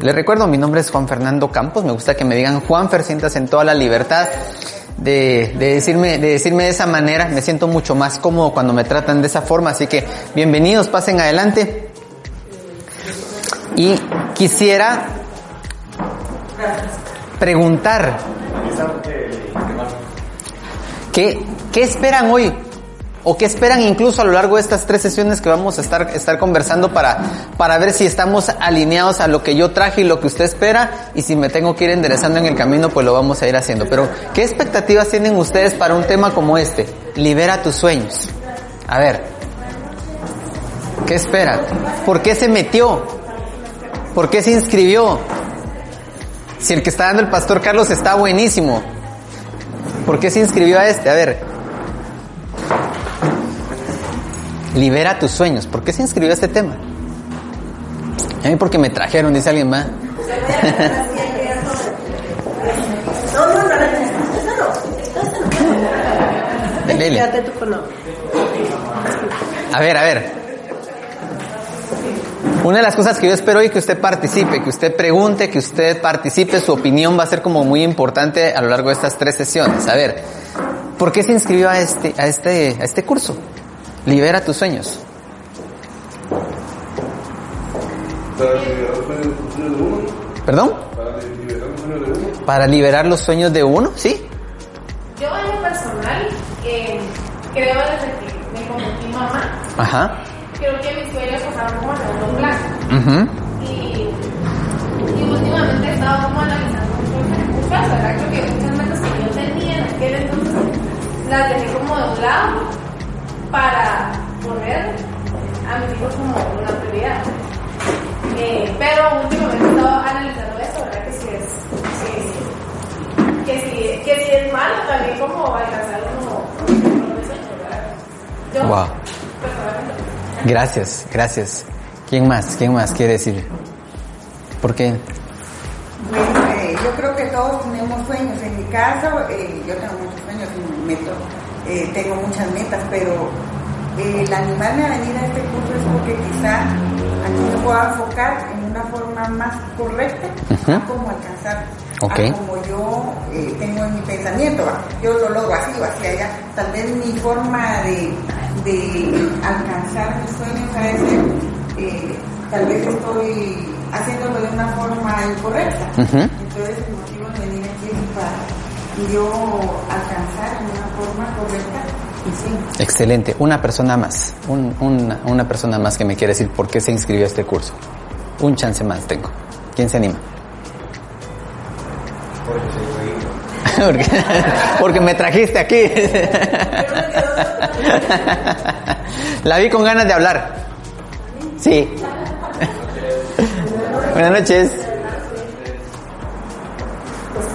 Les recuerdo, mi nombre es Juan Fernando Campos, me gusta que me digan Juanfer, sientas en toda la libertad de, de, decirme, de decirme de esa manera, me siento mucho más cómodo cuando me tratan de esa forma, así que bienvenidos, pasen adelante. Y quisiera preguntar, ¿qué, ¿qué esperan hoy? ¿O qué esperan incluso a lo largo de estas tres sesiones que vamos a estar, estar conversando para, para ver si estamos alineados a lo que yo traje y lo que usted espera? Y si me tengo que ir enderezando en el camino, pues lo vamos a ir haciendo. Pero, ¿qué expectativas tienen ustedes para un tema como este? Libera tus sueños. A ver. ¿Qué espera? ¿Por qué se metió? ¿Por qué se inscribió? Si el que está dando el pastor Carlos está buenísimo. ¿Por qué se inscribió a este? A ver. Libera tus sueños. ¿Por qué se inscribió a este tema? A mí porque me trajeron, dice alguien más. A ver, a ver. Una de las cosas que yo espero hoy que usted participe, que usted pregunte, que usted participe, su opinión va a ser como muy importante a lo largo de estas tres sesiones. A ver, ¿por qué se inscribió a este, a este, a este curso? Libera tus sueños. ¿Perdón? Para liberar los sueños de uno, ¿sí? Yo en lo personal eh, creo desde que me convertí mamá. Ajá. Creo que mis sueños pasaron como a segundo plano. Ujú. Y, y últimamente he estado como analizando muchas cosas, ¿verdad? Creo que muchas metas que yo tenía en aquel entonces las dejé como de un lado para poner a mis hijos como una prioridad. Eh, pero últimamente he estado analizando eso, ¿verdad? Que si es, que si, que si es malo también como alcanzar uno uno de sueños, ¿verdad? Yo, Wow. personalmente. Gracias, gracias. ¿Quién más? ¿Quién más quiere decir? ¿Por qué? Bueno, eh, yo creo que todos tenemos sueños. En mi caso, eh, yo tengo muchos sueños y me meto, eh, tengo muchas metas, pero el animarme a venir a este curso es porque quizá aquí me puedo enfocar en una forma más correcta a cómo alcanzar. A como yo eh, tengo en mi pensamiento, yo lo logro así o así allá. Tal vez mi forma de, de alcanzar mis sueños a veces, eh, tal vez estoy haciéndolo de una forma incorrecta. Entonces el motivo de venir aquí es para yo alcanzar en una forma correcta sí. Excelente. Una persona más. Un- una, una persona más que me quiere decir por qué se inscribió a este curso. Un chance más tengo. ¿Quién se anima? porque, porque me trajiste aquí. La vi con ganas de hablar. Sí. Buenas noches.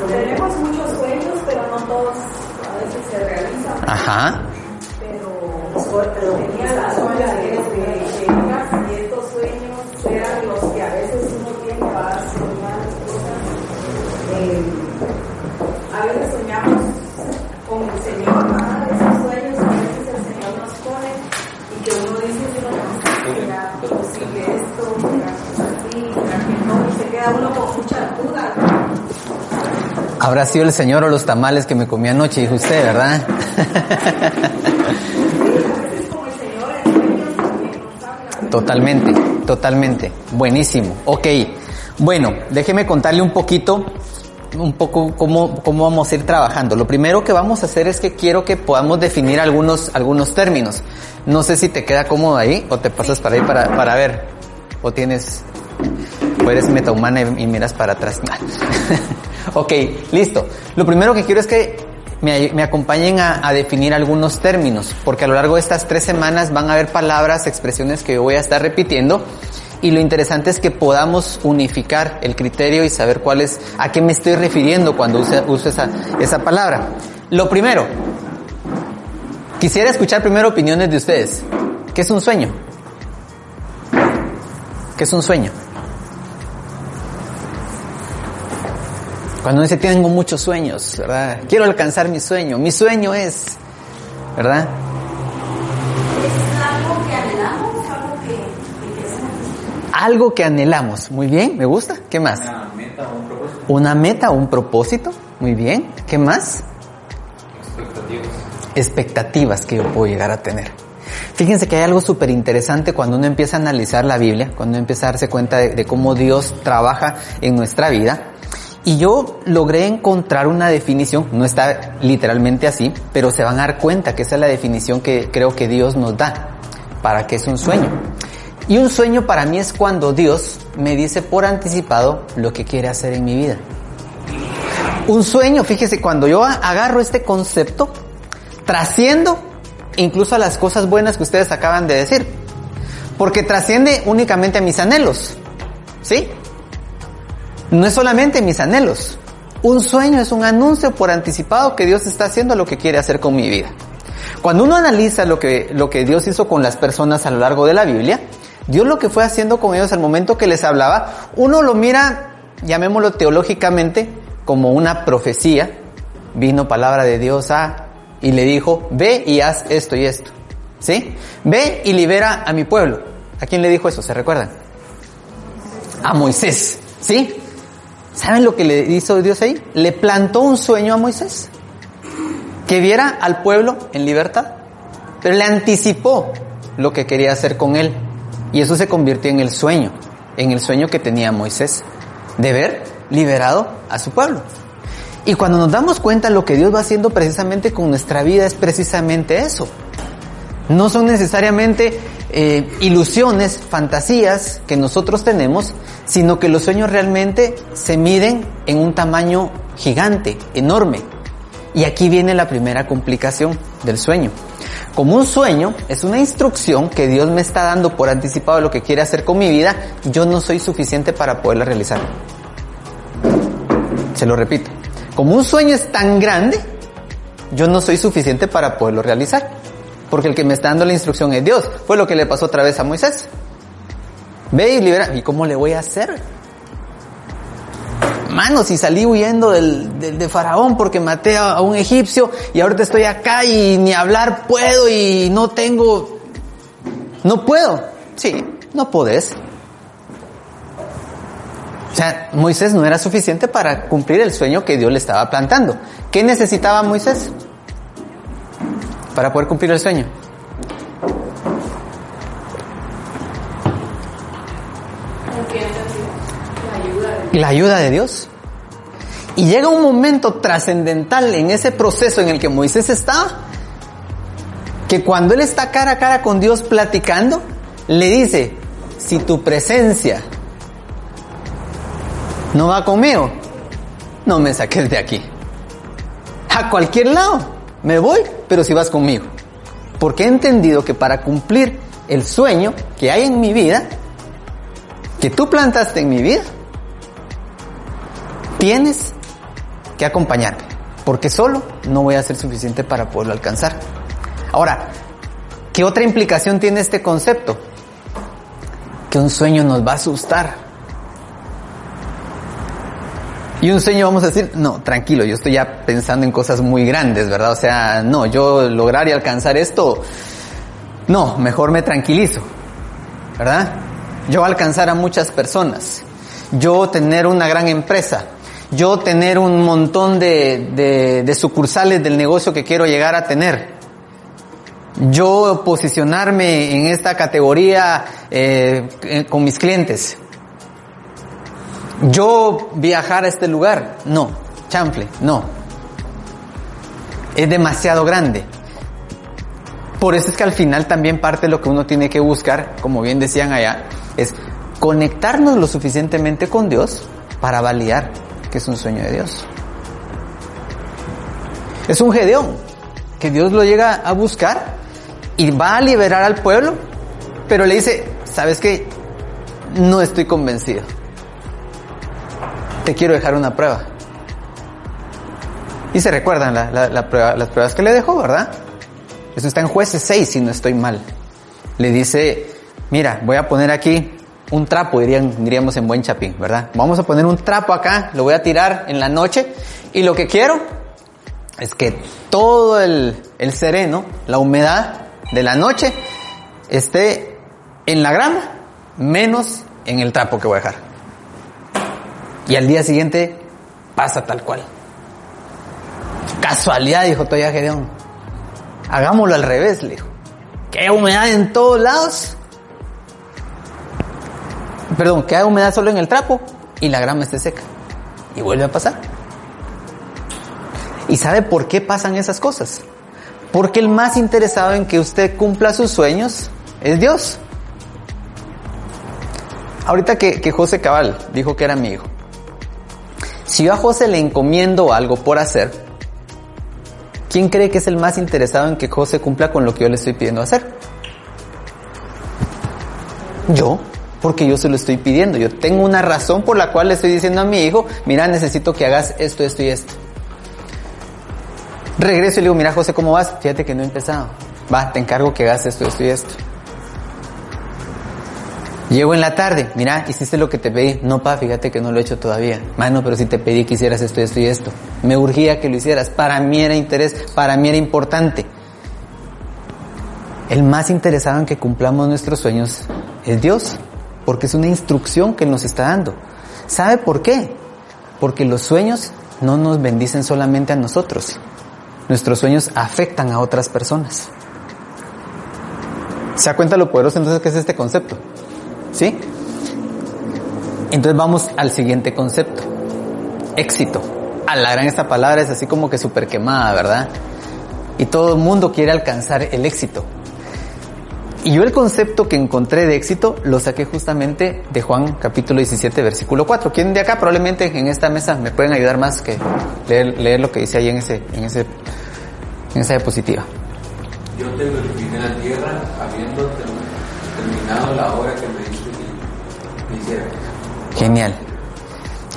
Tenemos muchos sueños, pero no todos a veces se realizan. Ajá. Habrá sido el señor o los tamales que me comí anoche, dijo usted, ¿verdad? Totalmente, totalmente. Buenísimo. Ok. Bueno, déjeme contarle un poquito, un poco cómo, cómo vamos a ir trabajando. Lo primero que vamos a hacer es que quiero que podamos definir algunos, algunos términos. No sé si te queda cómodo ahí o te pasas para ahí para, para ver. O tienes, o metahumana y, miras para atrás. ok, listo. Lo primero que quiero es que me, acompañen a, definir algunos términos, porque a lo largo de estas tres semanas van a haber palabras, expresiones que yo voy a estar repitiendo y lo interesante es que podamos unificar el criterio y saber cuál es, a qué me estoy refiriendo cuando use- uso esa, esa palabra. Lo primero, quisiera escuchar primero opiniones de ustedes. ¿Qué es un sueño? ¿Qué es un sueño? Cuando uno dice tengo muchos sueños, ¿verdad? Quiero alcanzar mi sueño. Mi sueño es, ¿verdad? Es algo que anhelamos, algo que, que queremos. Algo que anhelamos. Muy bien, me gusta. ¿Qué más? Una meta o un propósito. Una meta o un propósito. Muy bien. ¿Qué más? Expectativas. Expectativas que yo puedo llegar a tener. Fíjense que hay algo súper interesante cuando uno empieza a analizar la Biblia, cuando uno empieza a darse cuenta de, de cómo Dios trabaja en nuestra vida. Y yo logré encontrar una definición, no está literalmente así, pero se van a dar cuenta que esa es la definición que creo que Dios nos da para que es un sueño. Y un sueño para mí es cuando Dios me dice por anticipado lo que quiere hacer en mi vida. Un sueño, fíjese, cuando yo agarro este concepto, trasciendo incluso a las cosas buenas que ustedes acaban de decir. Porque trasciende únicamente a mis anhelos. ¿Sí? No es solamente mis anhelos. Un sueño es un anuncio por anticipado que Dios está haciendo lo que quiere hacer con mi vida. Cuando uno analiza lo que, lo que Dios hizo con las personas a lo largo de la Biblia, Dios lo que fue haciendo con ellos al momento que les hablaba, uno lo mira, llamémoslo teológicamente, como una profecía. Vino palabra de Dios a, y le dijo, ve y haz esto y esto. ¿Sí? Ve y libera a mi pueblo. ¿A quién le dijo eso? ¿Se recuerdan? A Moisés. ¿Sí? ¿Saben lo que le hizo Dios ahí? Le plantó un sueño a Moisés. Que viera al pueblo en libertad. Pero le anticipó lo que quería hacer con él. Y eso se convirtió en el sueño. En el sueño que tenía Moisés. De ver liberado a su pueblo. Y cuando nos damos cuenta lo que Dios va haciendo precisamente con nuestra vida es precisamente eso. No son necesariamente eh, ilusiones, fantasías que nosotros tenemos, sino que los sueños realmente se miden en un tamaño gigante, enorme. Y aquí viene la primera complicación del sueño. Como un sueño es una instrucción que Dios me está dando por anticipado de lo que quiere hacer con mi vida, yo no soy suficiente para poderla realizar. Se lo repito. Como un sueño es tan grande, yo no soy suficiente para poderlo realizar. Porque el que me está dando la instrucción es Dios. Fue lo que le pasó otra vez a Moisés. Ve y libera. ¿Y cómo le voy a hacer? Mano, si salí huyendo del, del- de Faraón porque maté a, un egipcio y ahorita estoy acá y ni hablar puedo y no tengo... No puedo. Sí, no podés. O sea, Moisés no era suficiente para cumplir el sueño que Dios le estaba plantando. ¿Qué necesitaba Moisés para poder cumplir el sueño? La ayuda de Dios. Y llega un momento trascendental en ese proceso en el que Moisés estaba, que cuando él está cara a cara con Dios platicando, le dice, si tu presencia no va conmigo, no me saques de aquí. A cualquier lado me voy, pero si vas conmigo. Porque he entendido que para cumplir el sueño que hay en mi vida, que tú plantaste en mi vida, tienes que acompañarme. Porque solo no voy a ser suficiente para poderlo alcanzar. Ahora, ¿qué otra implicación tiene este concepto? Que un sueño nos va a asustar. Y un sueño vamos a decir, no, tranquilo, yo estoy ya pensando en cosas muy grandes, ¿verdad? O sea, no, yo lograr y alcanzar esto, no, mejor me tranquilizo, ¿verdad? Yo alcanzar a muchas personas, yo tener una gran empresa, yo tener un montón de, de, de sucursales del negocio que quiero llegar a tener, yo posicionarme en esta categoría eh, eh, con mis clientes, yo viajar a este lugar, no, chanfle, no. Es demasiado grande. Por eso es que al final también parte de lo que uno tiene que buscar, como bien decían allá, es conectarnos lo suficientemente con Dios para validar que es un sueño de Dios. Es un gedeón que Dios lo llega a buscar y va a liberar al pueblo, pero le dice, ¿sabes qué? No estoy convencido quiero dejar una prueba. Y se recuerdan las pruebas que le dejó, ¿verdad? Eso está en jueces 6, si no estoy mal. Le dice, mira, voy a poner aquí un trapo, dirían, diríamos en buen chapín, ¿verdad? Vamos a poner un trapo acá, lo voy a tirar en la noche y lo que quiero es que todo el sereno, la humedad de la noche, esté en la grama menos en el trapo que voy a dejar. Y al día siguiente pasa tal cual. Casualidad, dijo todavía Gedeón. Hagámoslo al revés, le dijo. Que humedad en todos lados. Perdón, que haya humedad solo en el trapo y la grama esté seca. Y vuelve a pasar. ¿Y sabe por qué pasan esas cosas? Porque el más interesado en que usted cumpla sus sueños es Dios. Ahorita que José Cabal dijo que era mi hijo. Si yo a José le encomiendo algo por hacer, ¿quién cree que es el más interesado en que José cumpla con lo que yo le estoy pidiendo hacer? Yo, porque yo se lo estoy pidiendo. Yo tengo una razón por la cual le estoy diciendo a mi hijo, mira, necesito que hagas esto, esto y esto. Regreso y le digo, mira José, ¿cómo vas? Fíjate que no he empezado. Va, te encargo que hagas esto, esto y esto. Llego en la tarde, mira, hiciste lo que te pedí. No, pa, fíjate que no lo he hecho todavía. Mano, pero si te pedí que hicieras esto, esto y esto. Me urgía que lo hicieras. Para mí era interés, para mí era importante. El más interesado en que cumplamos nuestros sueños es Dios, porque es una instrucción que nos está dando. ¿Sabe por qué? Porque los sueños no nos bendicen solamente a nosotros. Nuestros sueños afectan a otras personas. ¿Se da cuenta lo poderoso entonces que es este concepto? ¿Sí? Entonces vamos al siguiente concepto. Éxito. A la gran esta palabra es así como que súper quemada, ¿verdad? Y todo el mundo quiere alcanzar el éxito. Y yo el concepto que encontré de éxito lo saqué justamente de Juan capítulo 17 versículo 4. ¿Quién de acá probablemente en esta mesa me pueden ayudar más que leer, leer lo que dice ahí en ese, en ese, en esa diapositiva? Yo te glorifiqué en la tierra habiendo terminado la obra que me Genial.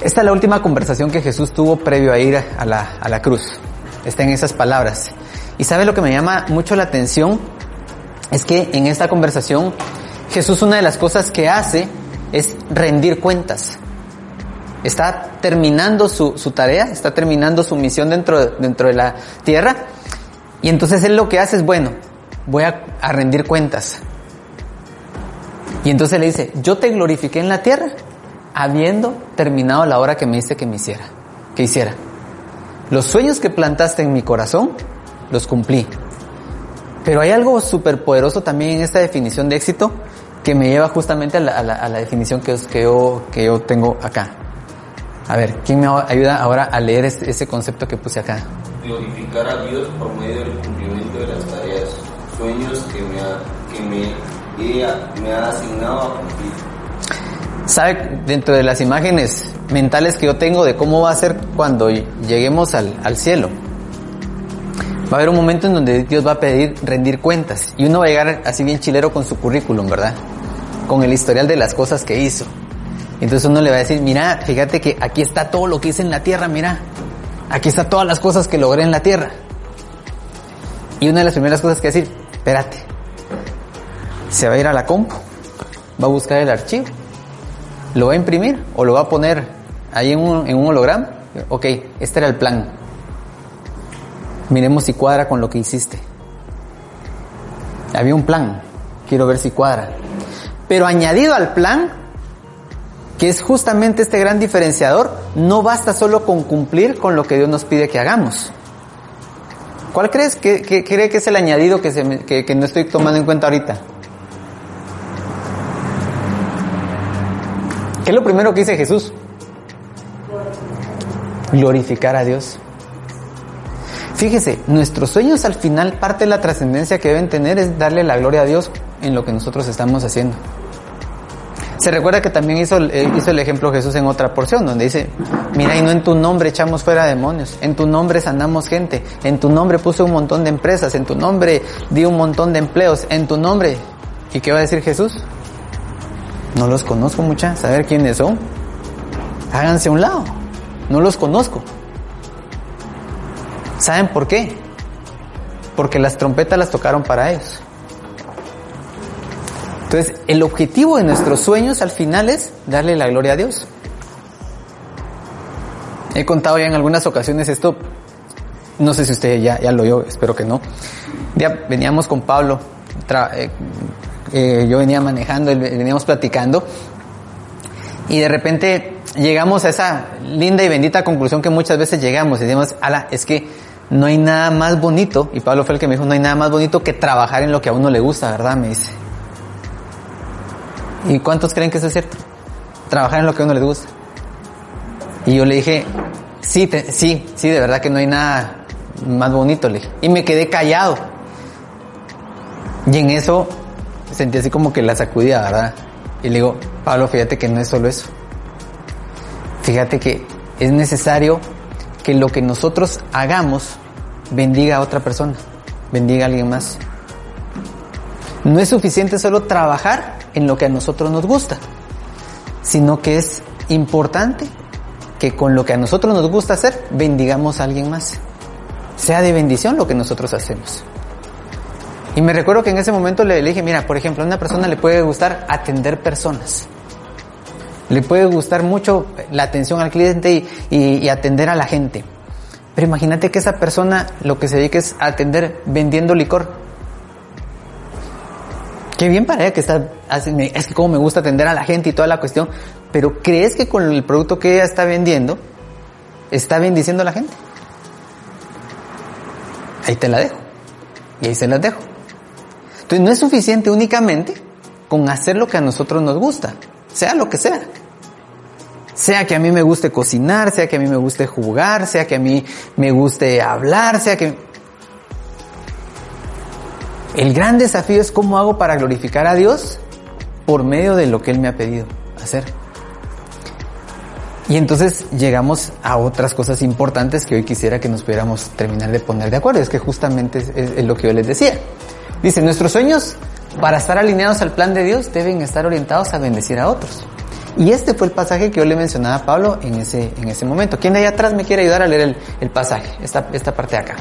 Esta es la última conversación que Jesús tuvo previo a ir a la, a la cruz. Está en esas palabras. Y sabe lo que me llama mucho la atención es que en esta conversación Jesús una de las cosas que hace es rendir cuentas. Está terminando su, su tarea, está terminando su misión dentro, dentro de la tierra y entonces él lo que hace es, bueno, voy a, a rendir cuentas. Y entonces le dice, yo te glorifiqué en la tierra habiendo terminado la hora que me diste que me hiciera, que hiciera. Los sueños que plantaste en mi corazón, los cumplí. Pero hay algo súper poderoso también en esta definición de éxito que me lleva justamente a la, definición que, yo, que yo tengo acá. A ver, ¿quién me ayuda ahora a leer ese, concepto que puse acá? glorificar a Dios por medio del cumplimiento de las tareas, sueños que me, he- me ha asignado a. ¿Sabe? Dentro de las imágenes mentales que yo tengo de cómo va a ser cuando lleguemos al, al cielo. Va a haber un momento en donde Dios va a pedir rendir cuentas y uno va a llegar así bien chilero con su currículum, ¿verdad? Con el historial de las cosas que hizo. Entonces uno le va a decir, mira, fíjate que aquí está todo lo que hice en la tierra, mira. Aquí está todas las cosas que logré en la tierra. Y una de las primeras cosas que decir, espérate, se va a ir a la compu, va a buscar el archivo, lo va a imprimir o lo va a poner ahí en un, en un holograma. Ok, este era el plan. Miremos si cuadra con lo que hiciste. Había un plan, quiero ver si cuadra. Pero añadido al plan, que es justamente este gran diferenciador, no basta solo con cumplir con lo que Dios nos pide que hagamos. ¿Cuál crees que, que- cree que es el añadido que, se me- que, que no estoy tomando en cuenta ahorita? Es lo primero que dice Jesús? Glorificar a Dios. Fíjese, nuestros sueños al final, parte de la trascendencia que deben tener es darle la gloria a Dios en lo que nosotros estamos haciendo. Se recuerda que también hizo, eh, hizo el ejemplo Jesús en otra porción, donde dice, mira, y no en tu nombre echamos fuera demonios, en tu nombre sanamos gente, en tu nombre puse un montón de empresas, en tu nombre di un montón de empleos, en tu nombre. ¿Y qué va a decir Jesús? No los conozco mucha, saber quiénes son. Háganse a un lado, no los conozco. ¿Saben por qué? Porque las trompetas las tocaron para ellos. Entonces, el objetivo de nuestros sueños al final es darle la gloria a Dios. He contado ya en algunas ocasiones esto, no sé si usted ya, ya lo oyó, espero que no. Ya veníamos con Pablo, eh, yo venía manejando, veníamos platicando, y de repente llegamos a esa linda y bendita conclusión que muchas veces llegamos y decimos, ala, es que no hay nada más bonito, y Pablo fue el que me dijo, no hay nada más bonito que trabajar en lo que a uno le gusta, ¿verdad? Me dice. ¿Y cuántos creen que eso es cierto? Trabajar en lo que a uno le gusta. Y yo le dije, sí, sí, sí, de verdad que no hay nada más bonito, le dije. Y me quedé callado. Y en eso sentí así como que la sacudía, ¿verdad? Y le digo, Pablo, fíjate que no es solo eso. Fíjate que es necesario que lo que nosotros hagamos bendiga a otra persona, bendiga a alguien más. No es suficiente solo trabajar en lo que a nosotros nos gusta, sino que es importante que con lo que a nosotros nos gusta hacer, bendigamos a alguien más. Sea de bendición lo que nosotros hacemos. Y me recuerdo que en ese momento le, dije, mira, por ejemplo, a una persona le puede gustar atender personas. Le puede gustar mucho la atención al cliente y, y- atender a la gente. Pero imagínate que esa persona lo que se dedica es a atender vendiendo licor. Qué bien para ella que está, es que como me gusta atender a la gente y toda la cuestión, pero ¿crees que con el producto que ella está vendiendo está bendiciendo a la gente? Ahí te la dejo. Y ahí se las dejo. Entonces no es suficiente únicamente con hacer lo que a nosotros nos gusta, sea lo que sea. Sea que a mí me guste cocinar, sea que a mí me guste jugar, sea que a mí me guste hablar, sea que... El gran desafío es cómo hago para glorificar a Dios por medio de lo que Él me ha pedido hacer. Y entonces llegamos a otras cosas importantes que hoy quisiera que nos pudiéramos terminar de poner de acuerdo. Es que justamente es, es- lo que yo les decía. Dice, nuestros sueños para estar alineados al plan de Dios deben estar orientados a bendecir a otros. Y este fue el pasaje que yo le mencionaba a Pablo en ese, en ese momento. ¿Quién de atrás me quiere ayudar a leer el, el pasaje? Esta, esta parte de acá.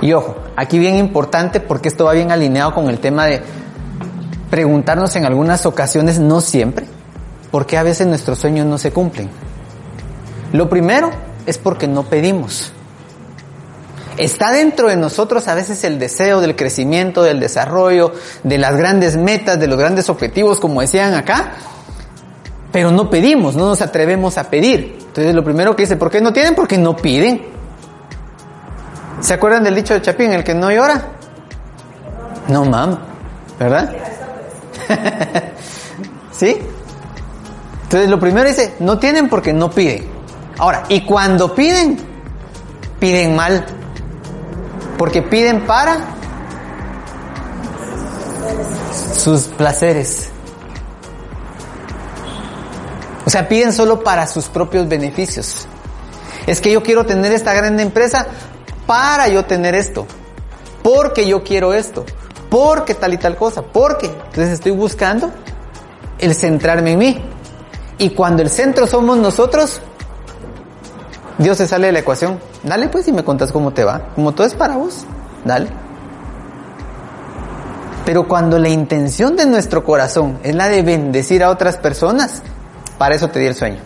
Y ojo, aquí bien importante porque esto va bien alineado con el tema de preguntarnos en algunas ocasiones, no siempre, por qué a veces nuestros sueños no se cumplen. Lo primero es porque no pedimos. Está dentro de nosotros a veces el deseo del crecimiento, del desarrollo, de las grandes metas, de los grandes objetivos, como decían acá, pero no pedimos, no nos atrevemos a pedir. Entonces lo primero que dice, ¿por qué no tienen? Porque no piden. ¿Se acuerdan del dicho de Chapín, el que no llora? No, mam, ¿verdad? ¿Sí? Entonces lo primero dice, no tienen porque no piden. Ahora, y cuando piden, piden mal. Porque piden para sus placeres. O sea, piden solo para sus propios beneficios. Es que yo quiero tener esta gran empresa para yo tener esto. Porque yo quiero esto. Porque tal y tal cosa. Porque. Entonces estoy buscando el centrarme en mí. Y cuando el centro somos nosotros, Dios se sale de la ecuación. Dale pues y me contas cómo te va. Como todo es para vos, dale. Pero cuando la intención de nuestro corazón es la de bendecir a otras personas, para eso te di el sueño.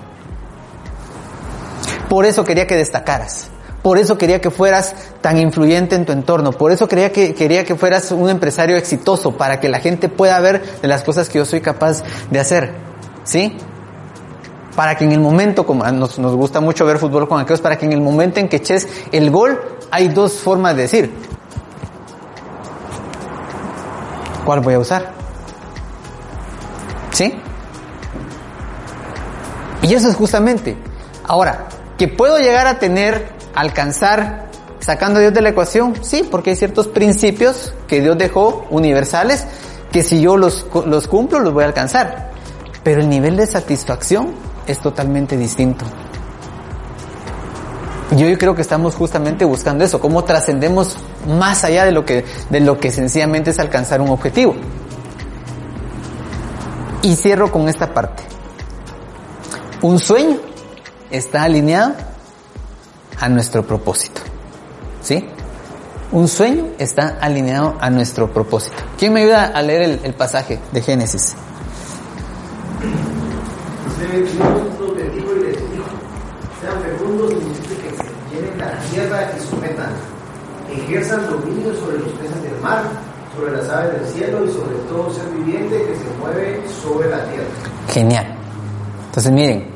Por eso quería que destacaras. Por eso quería que fueras tan influyente en tu entorno. Por eso quería que, quería que fueras un empresario exitoso para que la gente pueda ver de las cosas que yo soy capaz de hacer. ¿Sí? Para que en el momento, como nos, nos gusta mucho ver fútbol con aquellos, para que en el momento en que eches el gol, hay dos formas de decir. ¿Cuál voy a usar? ¿Sí? Y eso es justamente. Ahora, que puedo llegar a tener, alcanzar, sacando a Dios de la ecuación, sí, porque hay ciertos principios que Dios dejó universales que si yo los, los cumplo los voy a alcanzar. Pero el nivel de satisfacción es totalmente distinto. Yo, yo creo que estamos justamente buscando eso, cómo trascendemos más allá de lo que, de lo que sencillamente es alcanzar un objetivo. Y cierro con esta parte. Un sueño está alineado a nuestro propósito. ¿Sí? Un sueño está alineado a nuestro propósito. ¿Quién me ayuda a leer el, el pasaje de Génesis? ejerzan dominio sobre los peces del mar, sobre las aves del cielo y sobre todo ser viviente que se mueve sobre la tierra. Genial. Entonces miren,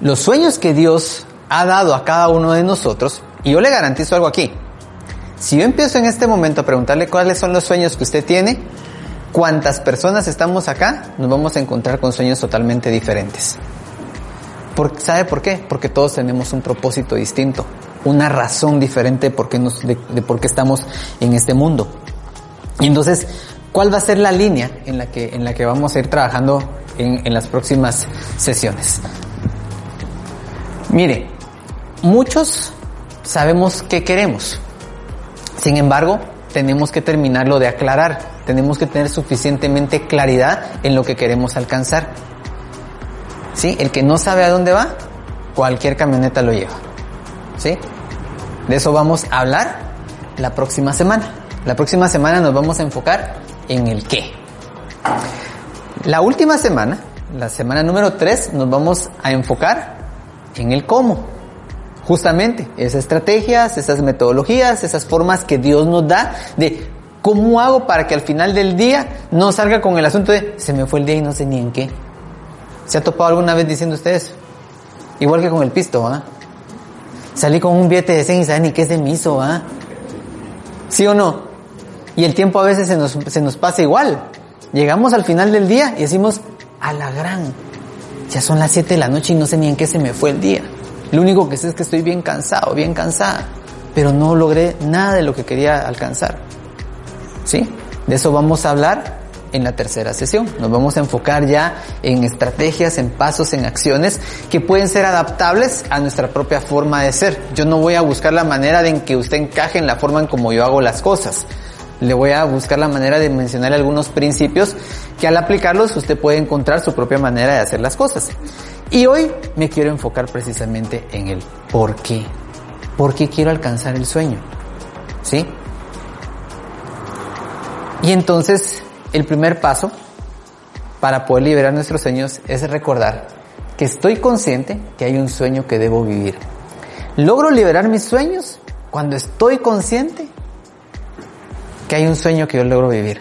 los sueños que Dios ha dado a cada uno de nosotros, y yo le garantizo algo aquí. Si yo empiezo en este momento a preguntarle cuáles son los sueños que usted tiene, cuántas personas estamos acá, nos vamos a encontrar con sueños totalmente diferentes. ¿Sabe por qué? Porque todos tenemos un propósito distinto, una razón diferente por qué, nos, de, de por qué estamos en este mundo. Y entonces, ¿cuál va a ser la línea en la que, en la que vamos a ir trabajando en las próximas sesiones? Mire, muchos sabemos qué queremos. Sin embargo, tenemos que terminarlo de aclarar. Tenemos que tener suficientemente claridad en lo que queremos alcanzar. ¿Sí? El que no sabe a dónde va, cualquier camioneta lo lleva. ¿Sí? De eso vamos a hablar la próxima semana. La próxima semana nos vamos a enfocar en el qué. La última semana, la semana número 3, nos vamos a enfocar en el cómo. Justamente, esas estrategias, esas metodologías, esas formas que Dios nos da de cómo hago para que al final del día no salga con el asunto de se me fue el día y no sé ni en qué. ¿Se ha topado alguna vez diciendo ustedes? Igual que con el pisto, ¿ah? Salí con un billete de 100 y saben ni qué se me hizo, ¿ah? ¿Sí o no? Y el tiempo a veces se nos, se nos pasa igual. Llegamos al final del día y decimos, a la gran, ya son las 7 de la noche y no sé ni en qué se me fue el día. Lo único que sé es que estoy bien cansado, bien cansada, pero no logré nada de lo que quería alcanzar. ¿Sí? De eso vamos a hablar en la tercera sesión. Nos vamos a enfocar ya en estrategias, en pasos, en acciones que pueden ser adaptables a nuestra propia forma de ser. Yo no voy a buscar la manera de en que usted encaje en la forma en como yo hago las cosas. Le voy a buscar la manera de mencionar algunos principios que al aplicarlos usted puede encontrar su propia manera de hacer las cosas. Y hoy me quiero enfocar precisamente en el por qué. ¿Por qué quiero alcanzar el sueño? ¿Sí? Y entonces, el primer paso para poder liberar nuestros sueños es recordar que estoy consciente que hay un sueño que debo vivir. Logro liberar mis sueños cuando estoy consciente que hay un sueño que yo logro vivir.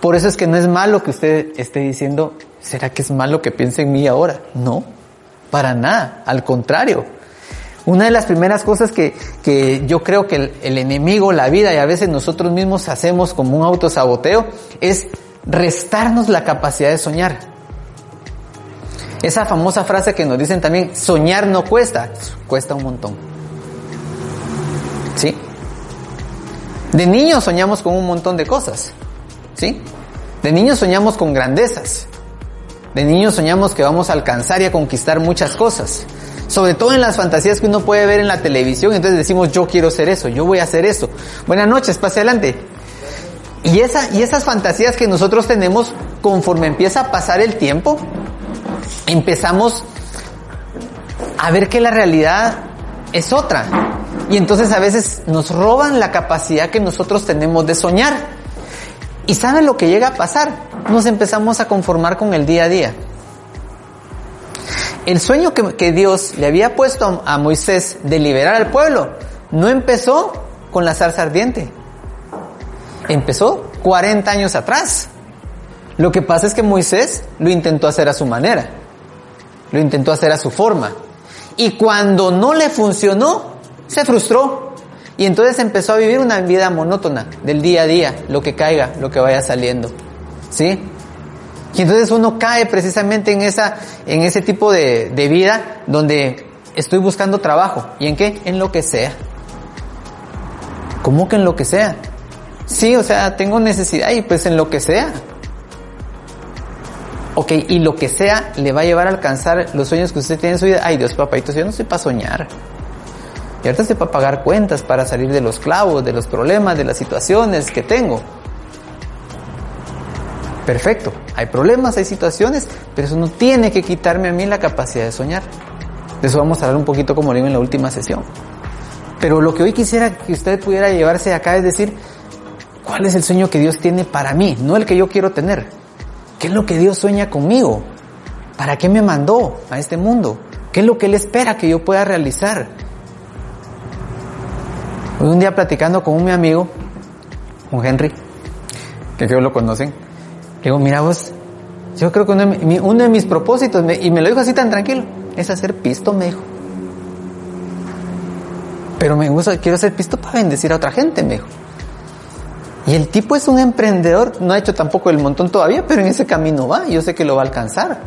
Por eso es que no es malo que usted esté diciendo, ¿será que es malo que piense en mí ahora? No, para nada, al contrario. Una de las primeras cosas que, que yo creo que el, el, enemigo, la vida y a veces nosotros mismos hacemos como un autosaboteo es restarnos la capacidad de soñar. Esa famosa frase que nos dicen también, soñar no cuesta, cuesta un montón. ¿Sí? De niños soñamos con un montón de cosas. ¿Sí? De niños soñamos con grandezas. De niños soñamos que vamos a alcanzar y a conquistar muchas cosas. Sobre todo en las fantasías que uno puede ver en la televisión. Entonces decimos, yo quiero ser eso, yo voy a hacer eso. Buenas noches, pase adelante. Y, esa, y esas fantasías que nosotros tenemos, conforme empieza a pasar el tiempo, empezamos a ver que la realidad es otra. Y entonces a veces nos roban la capacidad que nosotros tenemos de soñar. ¿Y saben lo que llega a pasar? Nos empezamos a conformar con el día a día. El sueño que, Dios le había puesto a Moisés de liberar al pueblo no empezó con la zarza ardiente. Empezó 40 años atrás. Lo que pasa es que Moisés lo intentó hacer a su manera. Lo intentó hacer a su forma. Y cuando no le funcionó, se frustró. Y entonces empezó a vivir una vida monótona, del día a día, lo que caiga, lo que vaya saliendo. ¿Sí? Y entonces uno cae precisamente en esa, en ese tipo de, de vida donde estoy buscando trabajo. ¿Y en qué? En lo que sea. ¿Cómo que en lo que sea? Sí, o sea, tengo necesidad y pues en lo que sea. Ok, y lo que sea le va a llevar a alcanzar los sueños que usted tiene en su vida. Ay Dios, papayito, yo no estoy para soñar. Y ahorita estoy para pagar cuentas, para salir de los clavos, de los problemas, de las situaciones que tengo. Perfecto, hay problemas, hay situaciones, pero eso no tiene que quitarme a mí la capacidad de soñar. De eso vamos a hablar un poquito como digo en la última sesión. Pero lo que hoy quisiera que usted pudiera llevarse acá es decir, ¿cuál es el sueño que Dios tiene para mí? No el que yo quiero tener. ¿Qué es lo que Dios sueña conmigo? ¿Para qué me mandó a este mundo? ¿Qué es lo que Él espera que yo pueda realizar? Un día platicando con un mi amigo, con Henry, que creo lo conocen, le digo, mira vos, yo creo que uno de, mis propósitos, y me lo dijo así tan tranquilo, es hacer pisto, me dijo. Pero me gusta, quiero hacer pisto para bendecir a otra gente, me dijo. Y el tipo es un emprendedor, no ha hecho tampoco el montón todavía, pero en ese camino va, yo sé que lo va a alcanzar.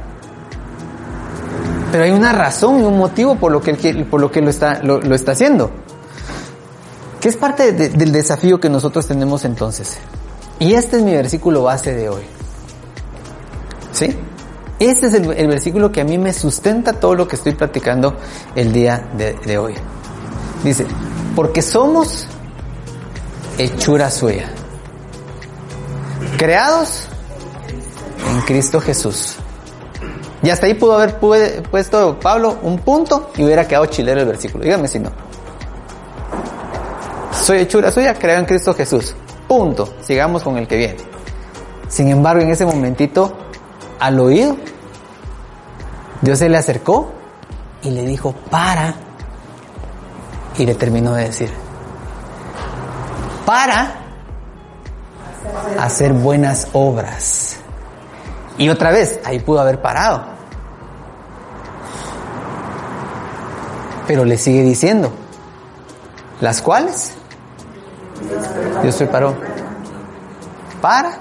Pero hay una razón y un motivo por lo que él, por lo, que lo, está, lo, está haciendo. Que es parte de- del desafío que nosotros tenemos entonces. Y este es mi versículo base de hoy. ¿Sí? Es el, versículo que a mí me sustenta todo lo que estoy platicando el día de, hoy. Dice, porque somos hechura suya. Creados en Cristo Jesús. Y hasta ahí pudo haber pu- puesto Pablo un punto y hubiera quedado chilero el versículo. Dígame si no. Soy hechura suya, creado en Cristo Jesús. Punto. Sigamos con el que viene. Sin embargo, en ese momentito, al oído, Dios se le acercó y le dijo, para. Y le terminó de decir, para hacer buenas obras. Y otra vez, ahí pudo haber parado. Pero le sigue diciendo, las cuales Dios preparó para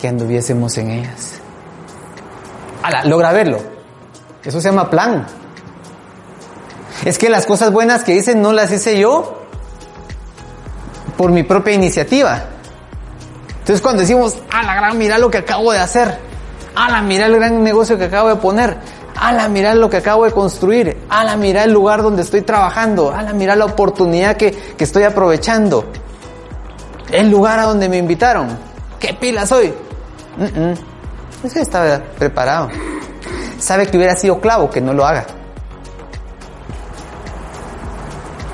que anduviésemos en ellas. Ala, logra verlo. Eso se llama plan. Es que las cosas buenas que dicen no las hice yo por mi propia iniciativa. Entonces cuando decimos, a la gran, mira lo que acabo de hacer. A la, mira el gran negocio que acabo de poner. A la, mira lo que acabo de construir. A la, mira el lugar donde estoy trabajando. A la, mira la oportunidad que, que estoy aprovechando. El lugar a donde me invitaron. ¿Qué pila soy? Mm, mm. Ese estaba preparado. Sabe que hubiera sido clavo que no lo haga.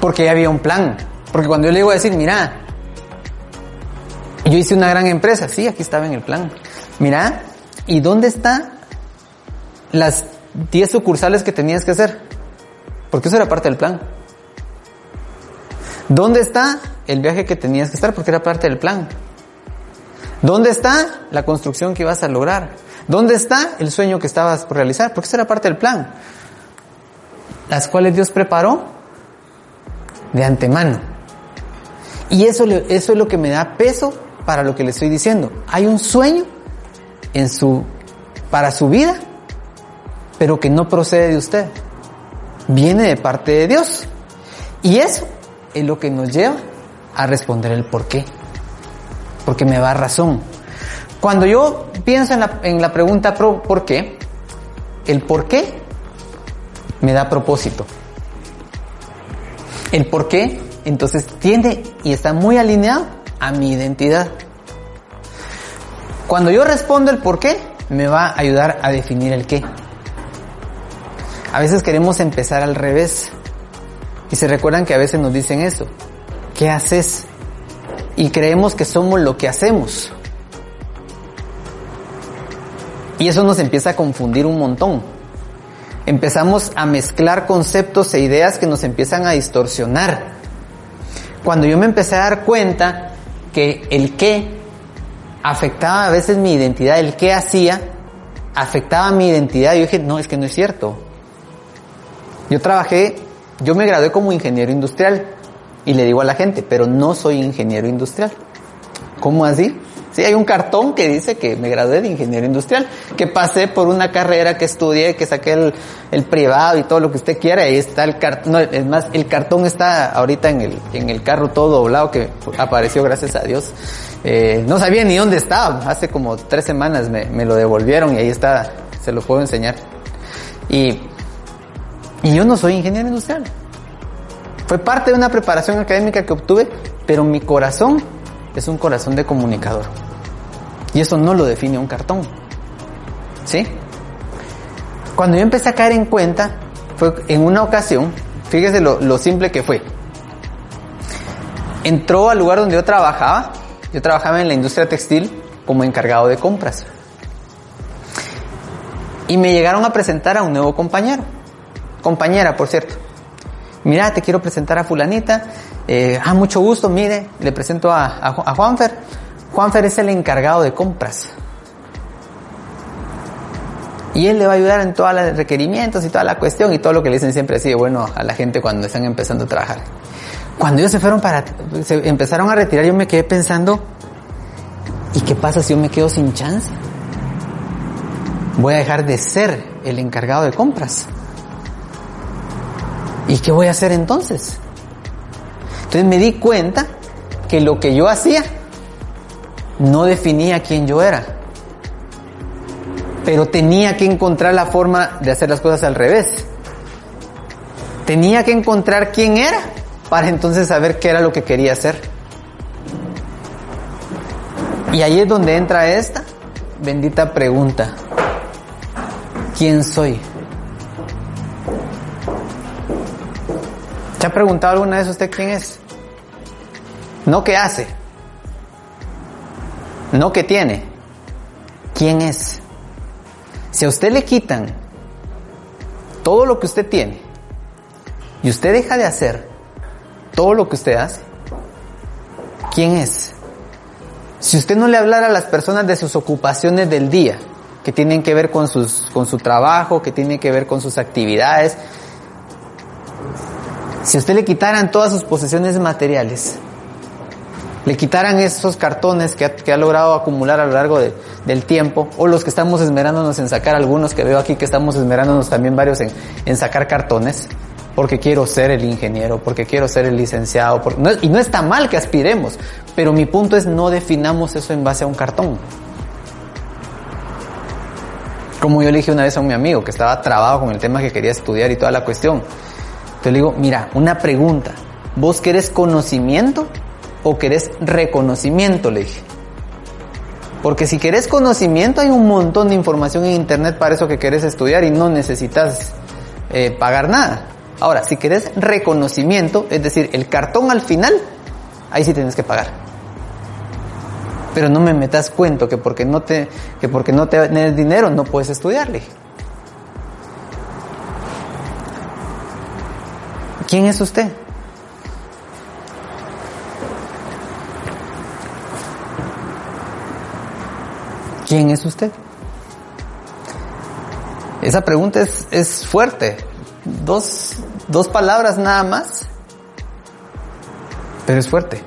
Porque ya había un plan. Porque cuando yo le iba a decir, mira, yo hice una gran empresa, sí, aquí estaba en el plan. Mira, ¿y dónde está las 10 sucursales que tenías que hacer? Porque eso era parte del plan. ¿Dónde está el viaje que tenías que estar? Porque era parte del plan. ¿Dónde está la construcción que ibas a lograr? ¿Dónde está el sueño que estabas por realizar? Porque eso era parte del plan. Las cuales Dios preparó de antemano. Y eso, eso es lo que me da peso para lo que le estoy diciendo. Hay un sueño en su, para su vida, pero que no procede de usted. Viene de parte de Dios. Y eso es lo que nos lleva a responder el por qué. Porque me da razón. Cuando yo pienso en la, en la pregunta ¿por qué? El por qué me da propósito. El por qué, entonces, tiende y está muy alineado a mi identidad. Cuando yo respondo el por qué, me va a ayudar a definir el qué. A veces queremos empezar al revés. Y se recuerdan que a veces nos dicen eso. ¿Qué haces? Y creemos que somos lo que hacemos. Y eso nos empieza a confundir un montón. Empezamos a mezclar conceptos e ideas que nos empiezan a distorsionar. Cuando yo me empecé a dar cuenta que el qué afectaba a veces mi identidad, el qué hacía, afectaba mi identidad, yo dije, no, es que no es cierto. Yo trabajé, yo me gradué como ingeniero industrial y le digo a la gente, pero no soy ingeniero industrial. ¿Cómo así? Sí, hay un cartón que dice que me gradué de ingeniero industrial, que pasé por una carrera, que estudié, que saqué el, el privado y todo lo que usted quiera, ahí está el cartón, no, es más, el cartón está ahorita en el, en el carro todo doblado que apareció gracias a Dios. Eh, no sabía ni dónde estaba, hace como tres semanas me, me lo devolvieron y ahí está, se lo puedo enseñar. Y, y yo no soy ingeniero industrial. Fue parte de una preparación académica que obtuve, pero mi corazón es un corazón de comunicador. Y eso no lo define un cartón. ¿Sí? Cuando yo empecé a caer en cuenta, fue en una ocasión, fíjese lo, lo simple que fue. Entró al lugar donde yo trabajaba, yo trabajaba en la industria textil como encargado de compras. Y me llegaron a presentar a un nuevo compañero, compañera por cierto. Mira, te quiero presentar a fulanita, eh, ah, mucho gusto, mire, le presento a, a, Ju- a Juanfer. Juanfer es el encargado de compras. Y él le va a ayudar en todos los requerimientos y toda la cuestión y todo lo que le dicen siempre así de bueno a la gente cuando están empezando a trabajar. Cuando ellos se fueron para, se empezaron a retirar, yo me quedé pensando, ¿y qué pasa si yo me quedo sin chance? Voy a dejar de ser el encargado de compras. ¿Y qué voy a hacer entonces? Entonces me di cuenta que lo que yo hacía no definía quién yo era. Pero tenía que encontrar la forma de hacer las cosas al revés. Tenía que encontrar quién era para entonces saber qué era lo que quería hacer. Y ahí es donde entra esta bendita pregunta. ¿Quién soy? ¿Se ha preguntado alguna vez usted quién es? No qué hace. No qué tiene. ¿Quién es? Si a usted le quitan todo lo que usted tiene y usted deja de hacer todo lo que usted hace, ¿quién es? Si usted no le hablara a las personas de sus ocupaciones del día, que tienen que ver con, sus, con su trabajo, que tienen que ver con sus actividades, si a usted le quitaran todas sus posesiones materiales, le quitaran esos cartones que ha, que ha logrado acumular a lo largo de- del tiempo, o los que estamos esmerándonos en sacar algunos, que veo aquí que estamos esmerándonos también varios en, en sacar cartones, porque quiero ser el ingeniero, porque quiero ser el licenciado, porque no y no está mal que aspiremos, pero mi punto es no definamos eso en base a un cartón. Como yo le dije una vez a mi amigo que estaba trabado con el tema que quería estudiar y toda la cuestión. Entonces le digo, mira, una pregunta. ¿Vos querés conocimiento o querés reconocimiento? Le dije. Porque si querés conocimiento hay un montón de información en internet para eso que querés estudiar y no necesitas eh, pagar nada. Ahora, si querés reconocimiento, es decir, el cartón al final, ahí sí tienes que pagar. Pero no me metas cuento que porque no te, que porque no dinero no puedes estudiar, le dije. ¿Quién es usted? ¿Quién es usted? Esa pregunta es, es fuerte. Dos, dos palabras nada más. Pero es fuerte.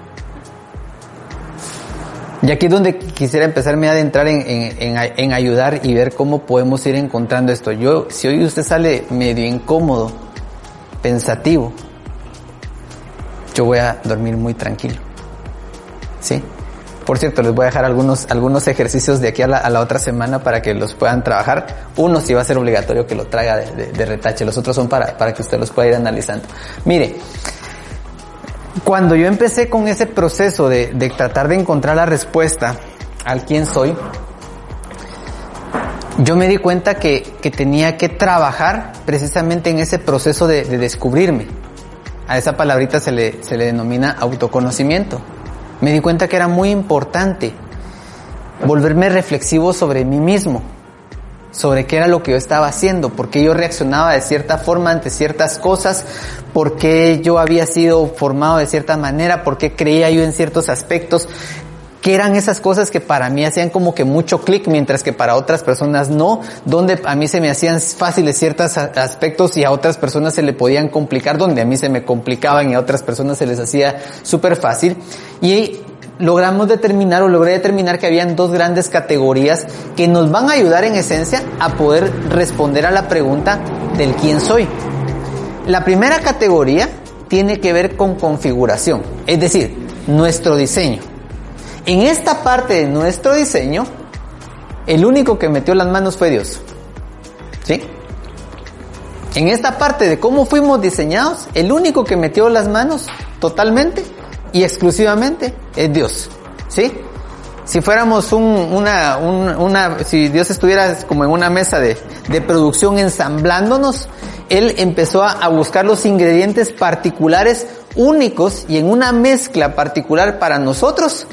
Y aquí es donde quisiera empezarme a adentrar en, en, en, en ayudar y ver cómo podemos ir encontrando esto. Yo, si hoy usted sale medio incómodo, pensativo, yo voy a dormir muy tranquilo. ¿Sí? Por cierto, les voy a dejar algunos, algunos ejercicios de aquí a la, a la otra semana para que los puedan trabajar. Uno sí va a ser obligatorio que lo traiga de, de, retache, los otros son para, para que usted los pueda ir analizando. Mire, cuando yo empecé con ese proceso de, de tratar de encontrar la respuesta al quién soy, yo me di cuenta que, que tenía que trabajar precisamente en ese proceso de, de descubrirme. A esa palabrita se le, se le denomina autoconocimiento. Me di cuenta que era muy importante volverme reflexivo sobre mí mismo, sobre qué era lo que yo estaba haciendo, por qué yo reaccionaba de cierta forma ante ciertas cosas, por qué yo había sido formado de cierta manera, por qué creía yo en ciertos aspectos, qué eran esas cosas que para mí hacían como que mucho clic, mientras que para otras personas no, donde a mí se me hacían fáciles ciertos aspectos y a otras personas se le podían complicar, donde a mí se me complicaban y a otras personas se les hacía súper fácil. Y logramos determinar o logré determinar que habían dos grandes categorías que nos van a ayudar en esencia a poder responder a la pregunta del quién soy. La primera categoría tiene que ver con configuración, es decir, nuestro diseño. En esta parte de nuestro diseño, el único que metió las manos fue Dios. ¿Sí? En esta parte de cómo fuimos diseñados, el único que metió las manos totalmente y exclusivamente es Dios. ¿Sí? Si fuéramos un, una, un, una, si Dios estuviera como en una mesa de, producción ensamblándonos, Él empezó a buscar los ingredientes particulares únicos y en una mezcla particular para nosotros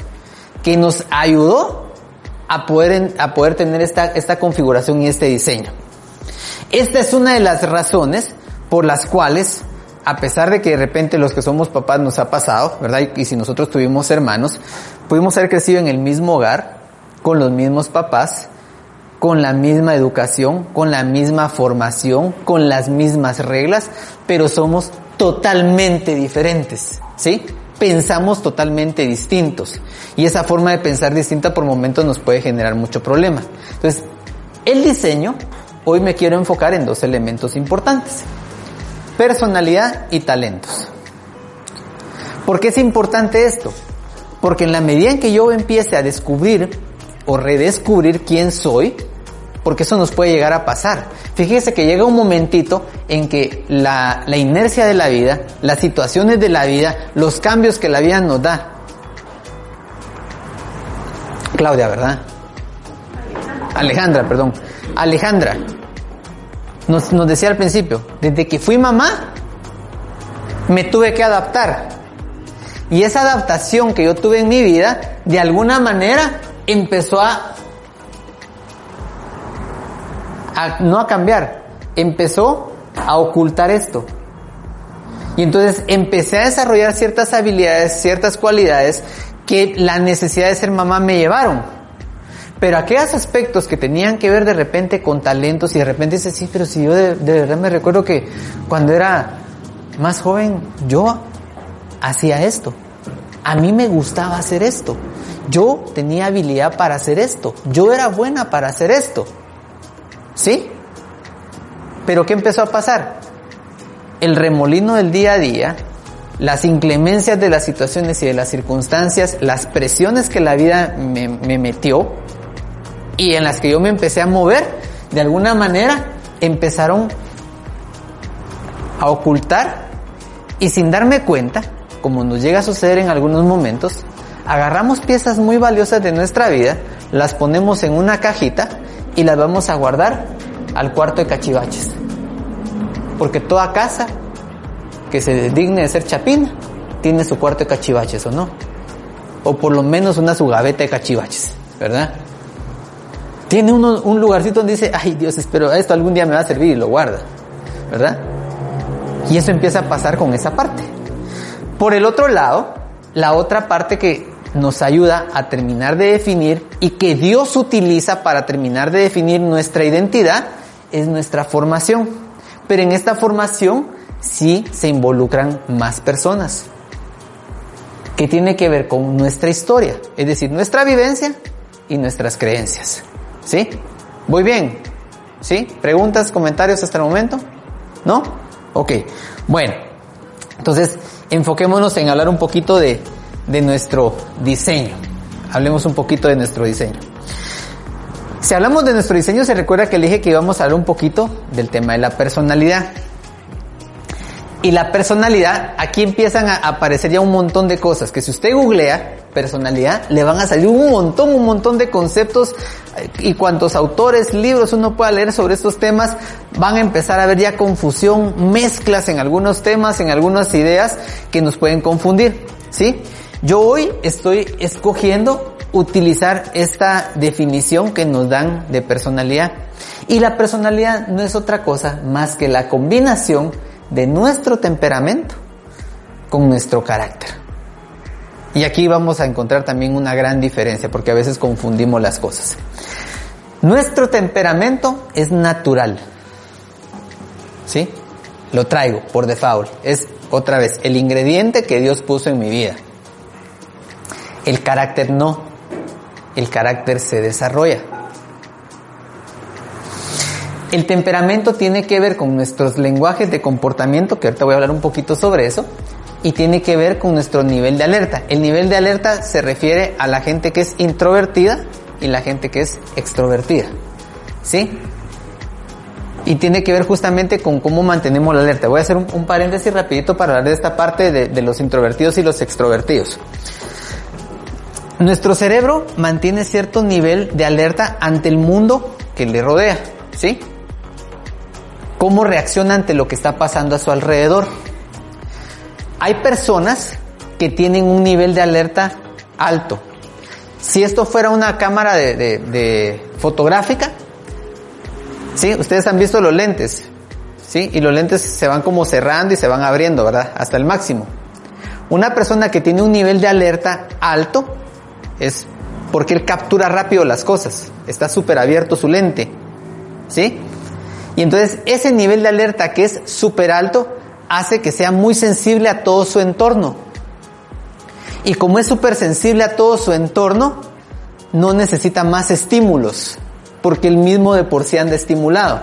que nos ayudó a poder, a poder tener esta, esta configuración y este diseño. Esta es una de las razones por las cuales a pesar de que de repente los que somos papás nos ha pasado, ¿verdad? Y, si nosotros tuvimos hermanos, pudimos haber crecido en el mismo hogar, con los mismos papás, con la misma educación, con la misma formación, con las mismas reglas, pero somos totalmente diferentes, ¿sí? Pensamos totalmente distintos. Y esa forma de pensar distinta por momentos nos puede generar mucho problema. Entonces, el diseño, hoy me quiero enfocar en dos elementos importantes. Personalidad y talentos. ¿Por qué es importante esto? Porque en la medida en que yo empiece a descubrir o redescubrir quién soy, porque eso nos puede llegar a pasar. Fíjese que llega un momentito en que la, la, inercia de la vida, las situaciones de la vida, los cambios que la vida nos da. Claudia, ¿verdad? Alejandra, perdón. Alejandra, nos, nos decía al principio, desde que fui mamá, me tuve que adaptar. Y esa adaptación que yo tuve en mi vida, de alguna manera, empezó a, no a cambiar, empezó a ocultar esto. Y entonces empecé a desarrollar ciertas habilidades, ciertas cualidades que la necesidad de ser mamá me llevaron. Pero aquellos aspectos que tenían que ver de repente con talentos y de repente dice, sí, pero si yo de verdad me recuerdo que cuando era más joven yo hacía esto. A mí me gustaba hacer esto. Yo tenía habilidad para hacer esto. Yo era buena para hacer esto. ¿Sí? Pero ¿qué empezó a pasar? El remolino del día a día, las inclemencias de las situaciones y de las circunstancias, las presiones que la vida me, me metió y en las que yo me empecé a mover, de alguna manera empezaron a ocultar y sin darme cuenta, como nos llega a suceder en algunos momentos, agarramos piezas muy valiosas de nuestra vida, las ponemos en una cajita y las vamos a guardar al cuarto de cachivaches. Porque toda casa que se digne de ser chapina tiene su cuarto de cachivaches, ¿o no? O por lo menos una su gaveta de cachivaches, ¿verdad? Tiene un lugarcito donde dice, ay Dios, espero, esto algún día me va a servir y lo guarda, ¿verdad? Y eso empieza a pasar con esa parte. Por el otro lado, la otra parte que nos ayuda a terminar de definir y que Dios utiliza para terminar de definir nuestra identidad es nuestra formación. Pero en esta formación sí se involucran más personas. Que tiene que ver con nuestra historia, es decir, nuestra vivencia y nuestras creencias. ¿Sí? ¿Voy bien? ¿Sí? ¿Preguntas, comentarios hasta el momento? ¿No? Ok. Bueno, entonces enfoquémonos en hablar un poquito de, de nuestro diseño. Hablemos un poquito de nuestro diseño. Si hablamos de nuestro diseño, se recuerda que le dije que íbamos a hablar un poquito del tema de la personalidad. Y la personalidad, aquí empiezan a aparecer ya un montón de cosas que si usted googlea personalidad, le van a salir un montón, un montón de conceptos y cuantos autores, libros uno pueda leer sobre estos temas, van a empezar a ver ya confusión, mezclas en algunos temas, en algunas ideas que nos pueden confundir, ¿sí? Yo hoy estoy escogiendo utilizar esta definición que nos dan de personalidad. Y la personalidad no es otra cosa más que la combinación de nuestro temperamento con nuestro carácter. Y aquí vamos a encontrar también una gran diferencia porque a veces confundimos las cosas. Nuestro temperamento es natural. ¿Sí? Lo traigo por default. Es otra vez el ingrediente que Dios puso en mi vida. El carácter no. El carácter se desarrolla. El temperamento tiene que ver con nuestros lenguajes de comportamiento, que ahorita voy a hablar un poquito sobre eso, y tiene que ver con nuestro nivel de alerta. El nivel de alerta se refiere a la gente que es introvertida y la gente que es extrovertida. ¿Sí? Y tiene que ver justamente con cómo mantenemos la alerta. Voy a hacer un, paréntesis rapidito para hablar de esta parte de los introvertidos y los extrovertidos. Nuestro cerebro mantiene cierto nivel de alerta ante el mundo que le rodea, ¿sí? cómo reacciona ante lo que está pasando a su alrededor. Hay personas que tienen un nivel de alerta alto. Si esto fuera una cámara de, de, fotográfica, ¿sí? Ustedes han visto los lentes. ¿sí? Y los lentes se van como cerrando y se van abriendo, ¿verdad? Hasta el máximo. Una persona que tiene un nivel de alerta alto es porque él captura rápido las cosas. Está súper abierto su lente, ¿sí? Y entonces ese nivel de alerta que es súper alto hace que sea muy sensible a todo su entorno. Y como es súper sensible a todo su entorno, no necesita más estímulos, porque el mismo de por sí anda estimulado.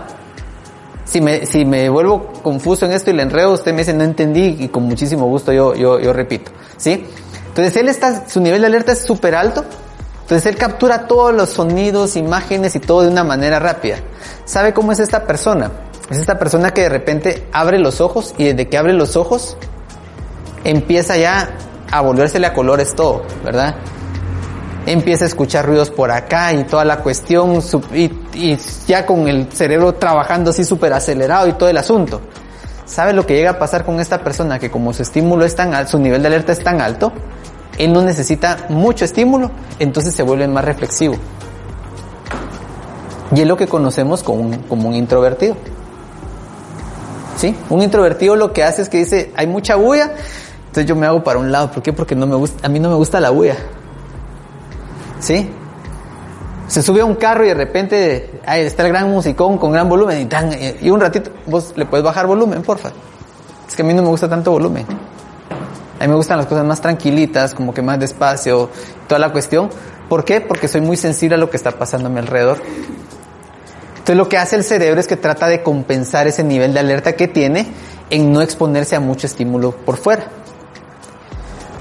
Si me, si me vuelvo confuso en esto y le enredo, usted me dice no entendí y con muchísimo gusto yo, yo, yo repito. ¿Sí? Entonces él está, su nivel de alerta es súper alto, entonces él captura todos los sonidos, imágenes y todo de una manera rápida. ¿Sabe cómo es esta persona? Es esta persona que de repente abre los ojos y desde que abre los ojos empieza ya a volvérsele a colores todo, ¿verdad? Empieza a escuchar ruidos por acá y toda la cuestión y, y ya con el cerebro trabajando así súper acelerado y todo el asunto. ¿Sabe lo que llega a pasar con esta persona? Que como su estímulo es tan alto, su nivel de alerta es tan alto, él no necesita mucho estímulo, entonces se vuelve más reflexivo. Y es lo que conocemos como un, como un introvertido. ¿Sí? Un introvertido lo que hace es que dice, hay mucha bulla, entonces yo me hago para un lado. ¿Por qué? Porque no me gusta, a mí no me gusta la bulla. ¿Sí? Se sube a un carro y de repente ahí está el gran musicón con gran volumen y, tan, y un ratito, vos le puedes bajar volumen, porfa. Es que a mí no me gusta tanto volumen. A mí me gustan las cosas más tranquilitas, como que más despacio, toda la cuestión. ¿Por qué? Porque soy muy sensible a lo que está pasando a mi alrededor. Entonces lo que hace el cerebro es que trata de compensar ese nivel de alerta que tiene en no exponerse a mucho estímulo por fuera.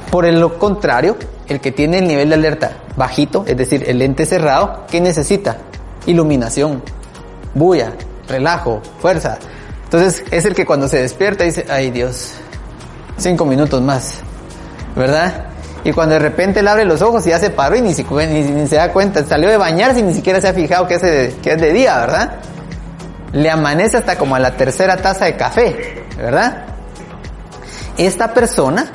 Por el lo contrario, el que tiene el nivel de alerta bajito, es decir, el lente cerrado, ¿qué necesita? Iluminación, bulla, relajo, fuerza. Entonces es el que cuando se despierta dice, ay Dios, cinco minutos más, ¿verdad? Y cuando de repente él abre los ojos y ya se paró y ni, ni se da cuenta, salió de bañarse y ni siquiera se ha fijado que es, de, que es de día, ¿verdad? Le amanece hasta como a la tercera taza de café, ¿verdad? Esta persona,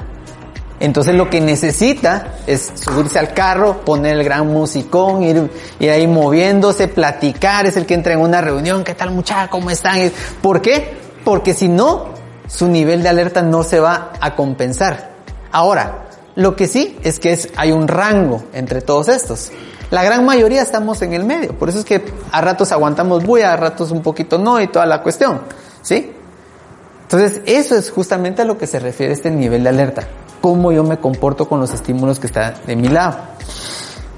entonces lo que necesita es subirse al carro, poner el gran musicón, ir, ir ahí moviéndose, platicar, es el que entra en una reunión, ¿qué tal muchacha? ¿Cómo están? ¿Por qué? Porque si no, su nivel de alerta no se va a compensar. Ahora, lo que sí es que hay un rango entre todos estos. La gran mayoría estamos en el medio, por eso es que a ratos aguantamos bulla, a ratos un poquito no y toda la cuestión, ¿sí? Entonces, eso es justamente a lo que se refiere este nivel de alerta, cómo yo me comporto con los estímulos que están de mi lado.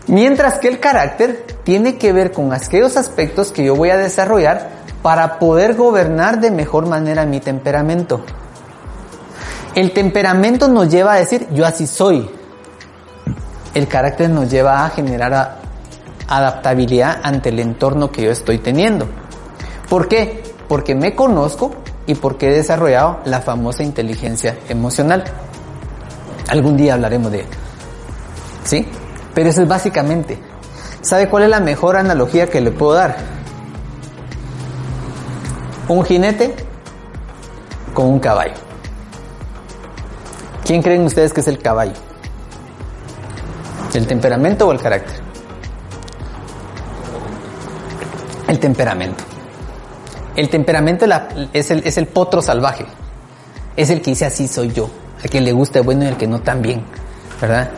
Mientras que el carácter tiene que ver con aquellos aspectos que yo voy a desarrollar para poder gobernar de mejor manera mi temperamento. El temperamento nos lleva a decir, yo así soy. El carácter nos lleva a generar adaptabilidad ante el entorno que yo estoy teniendo. ¿Por qué? Porque me conozco y porque he desarrollado la famosa inteligencia emocional. Algún día hablaremos de él. ¿Sí? Pero eso es básicamente. ¿Sabe cuál es la mejor analogía que le puedo dar? Un jinete con un caballo. ¿Quién creen ustedes que es el caballo? ¿El temperamento o el carácter? El temperamento. El temperamento es el, es el potro salvaje. Es el que dice así soy yo. Al que le gusta bueno y al que no también. ¿Verdad?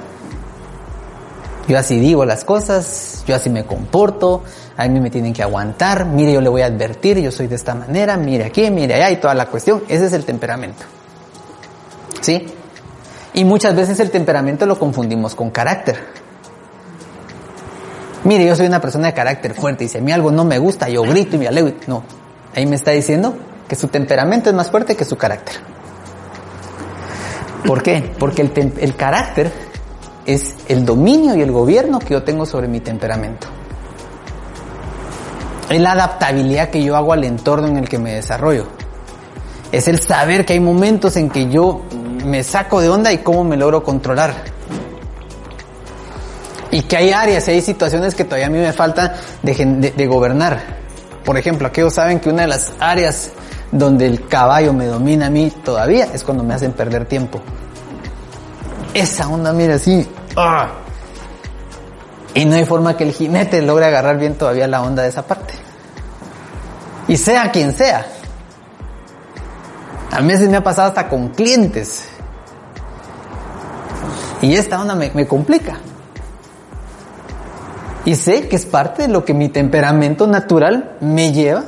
Yo así digo las cosas, yo así me comporto, a mí me tienen que aguantar, mire yo le voy a advertir, yo soy de esta manera, mire aquí, mire allá y toda la cuestión. Ese es el temperamento. ¿Sí? Y muchas veces el temperamento lo confundimos con carácter. Mire, yo soy una persona de carácter fuerte y si a mí algo no me gusta, yo grito y me alego. No, ahí me está diciendo que su temperamento es más fuerte que su carácter. ¿Por qué? Porque el carácter es el dominio y el gobierno que yo tengo sobre mi temperamento. Es la adaptabilidad que yo hago al entorno en el que me desarrollo. Es el saber que hay momentos en que yo me saco de onda y cómo me logro controlar. Y que hay áreas, hay situaciones que todavía a mí me falta de gobernar. Por ejemplo, aquellos saben que una de las áreas donde el caballo me domina a mí todavía es cuando me hacen perder tiempo. Esa onda, mira, así. ¡ah! Y no hay forma que el jinete logre agarrar bien todavía la onda de esa parte. Y sea quien sea. A veces me ha pasado hasta con clientes. Y esta onda me, me complica. Y sé que es parte de lo que mi temperamento natural me lleva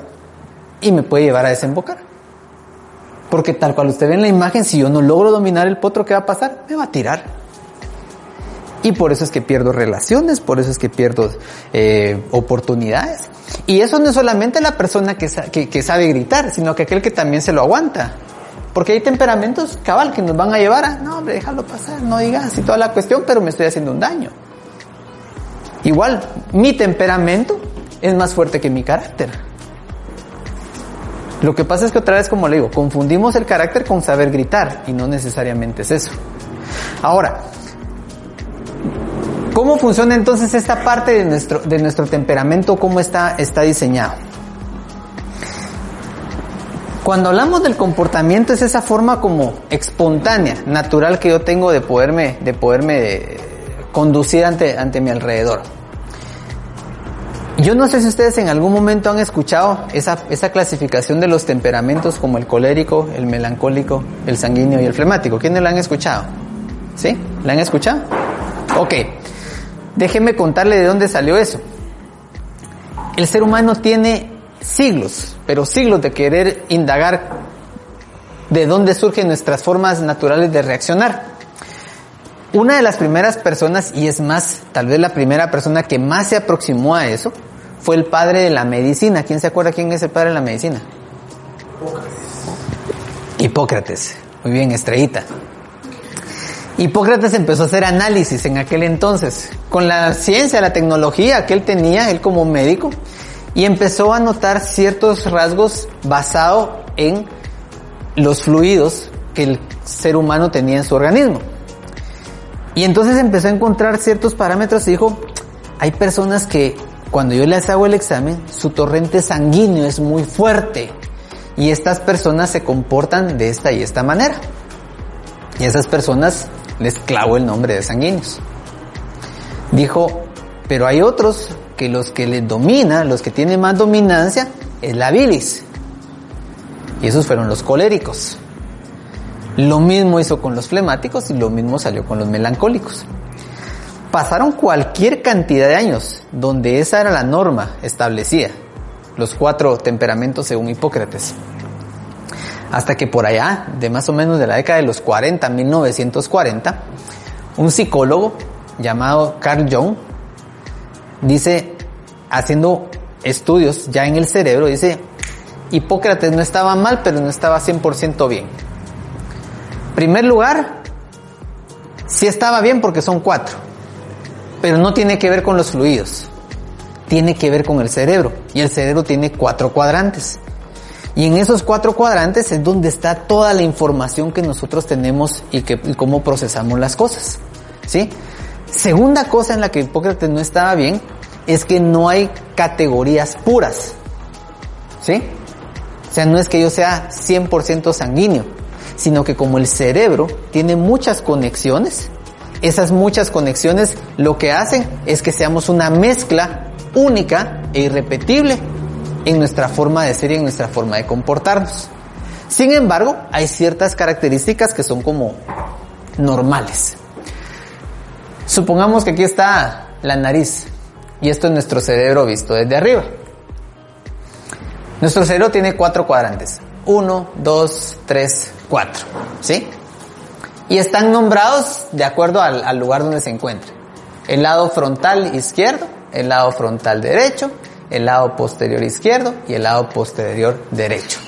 y me puede llevar a desembocar. Porque tal cual usted ve en la imagen, si yo no logro dominar el potro, ¿qué va a pasar? Me va a tirar. Y por eso es que pierdo relaciones, por eso es que pierdo eh, oportunidades. Y eso no es solamente la persona que, sa- que, que sabe gritar, sino que aquel que también se lo aguanta. Porque hay temperamentos cabal que nos van a llevar a, no hombre, déjalo pasar, no digas y toda la cuestión, pero me estoy haciendo un daño. Igual, mi temperamento es más fuerte que mi carácter. Lo que pasa es que otra vez, como le digo, confundimos el carácter con saber gritar y no necesariamente es eso. Ahora, ¿cómo funciona entonces esta parte de nuestro, de nuestro temperamento? ¿Cómo está, está diseñado? Cuando hablamos del comportamiento es esa forma como espontánea, natural que yo tengo de poderme, de poderme eh, conducir ante, ante mi alrededor. Yo no sé si ustedes en algún momento han escuchado esa, esa clasificación de los temperamentos como el colérico, el melancólico, el sanguíneo y el flemático. ¿Quiénes la han escuchado? ¿Sí? ¿La han escuchado? Ok. Déjenme contarle de dónde salió eso. El ser humano tiene siglos, pero siglos de querer indagar de dónde surgen nuestras formas naturales de reaccionar. Una de las primeras personas, y es más, tal vez la primera persona que más se aproximó a eso, fue el padre de la medicina. ¿Quién se acuerda quién es el padre de la medicina? Hipócrates. Muy bien, estrellita. Hipócrates empezó a hacer análisis en aquel entonces, con la ciencia, la tecnología que él tenía, él como médico, y empezó a notar ciertos rasgos basados en los fluidos que el ser humano tenía en su organismo. Y entonces empezó a encontrar ciertos parámetros y dijo, hay personas que cuando yo les hago el examen, su torrente sanguíneo es muy fuerte y estas personas se comportan de esta y esta manera. Y esas personas les clavo el nombre de sanguíneos. Dijo, pero hay otros que los que les domina, los que tienen más dominancia, es la bilis. Y esos fueron los coléricos. Lo mismo hizo con los flemáticos y lo mismo salió con los melancólicos. Pasaron cualquier cantidad de años donde esa era la norma establecida, los cuatro temperamentos según Hipócrates. Hasta que por allá, de más o menos de la década de los 40, 1940, un psicólogo llamado Carl Jung dice, haciendo estudios ya en el cerebro, dice, Hipócrates no estaba mal, pero no estaba 100% bien. Primer lugar, sí estaba bien porque son cuatro, pero no tiene que ver con los fluidos, tiene que ver con el cerebro, y el cerebro tiene cuatro cuadrantes. Y en esos cuatro cuadrantes es donde está toda la información que nosotros tenemos y, que, cómo procesamos las cosas. ¿Sí? Segunda cosa en la que Hipócrates no estaba bien es que no hay categorías puras. ¿Sí? O sea, no es que yo sea 100% sanguíneo, sino que como el cerebro tiene muchas conexiones, esas muchas conexiones lo que hacen es que seamos una mezcla única e irrepetible en nuestra forma de ser y en nuestra forma de comportarnos. Sin embargo, hay ciertas características que son como normales. Supongamos que aquí está la nariz y esto es nuestro cerebro visto desde arriba. Nuestro cerebro tiene cuatro cuadrantes. Uno, dos, tres, cuatro. ¿Sí? Y están nombrados de acuerdo al, lugar donde se encuentre. El lado frontal izquierdo, el lado frontal derecho, el lado posterior izquierdo y el lado posterior derecho.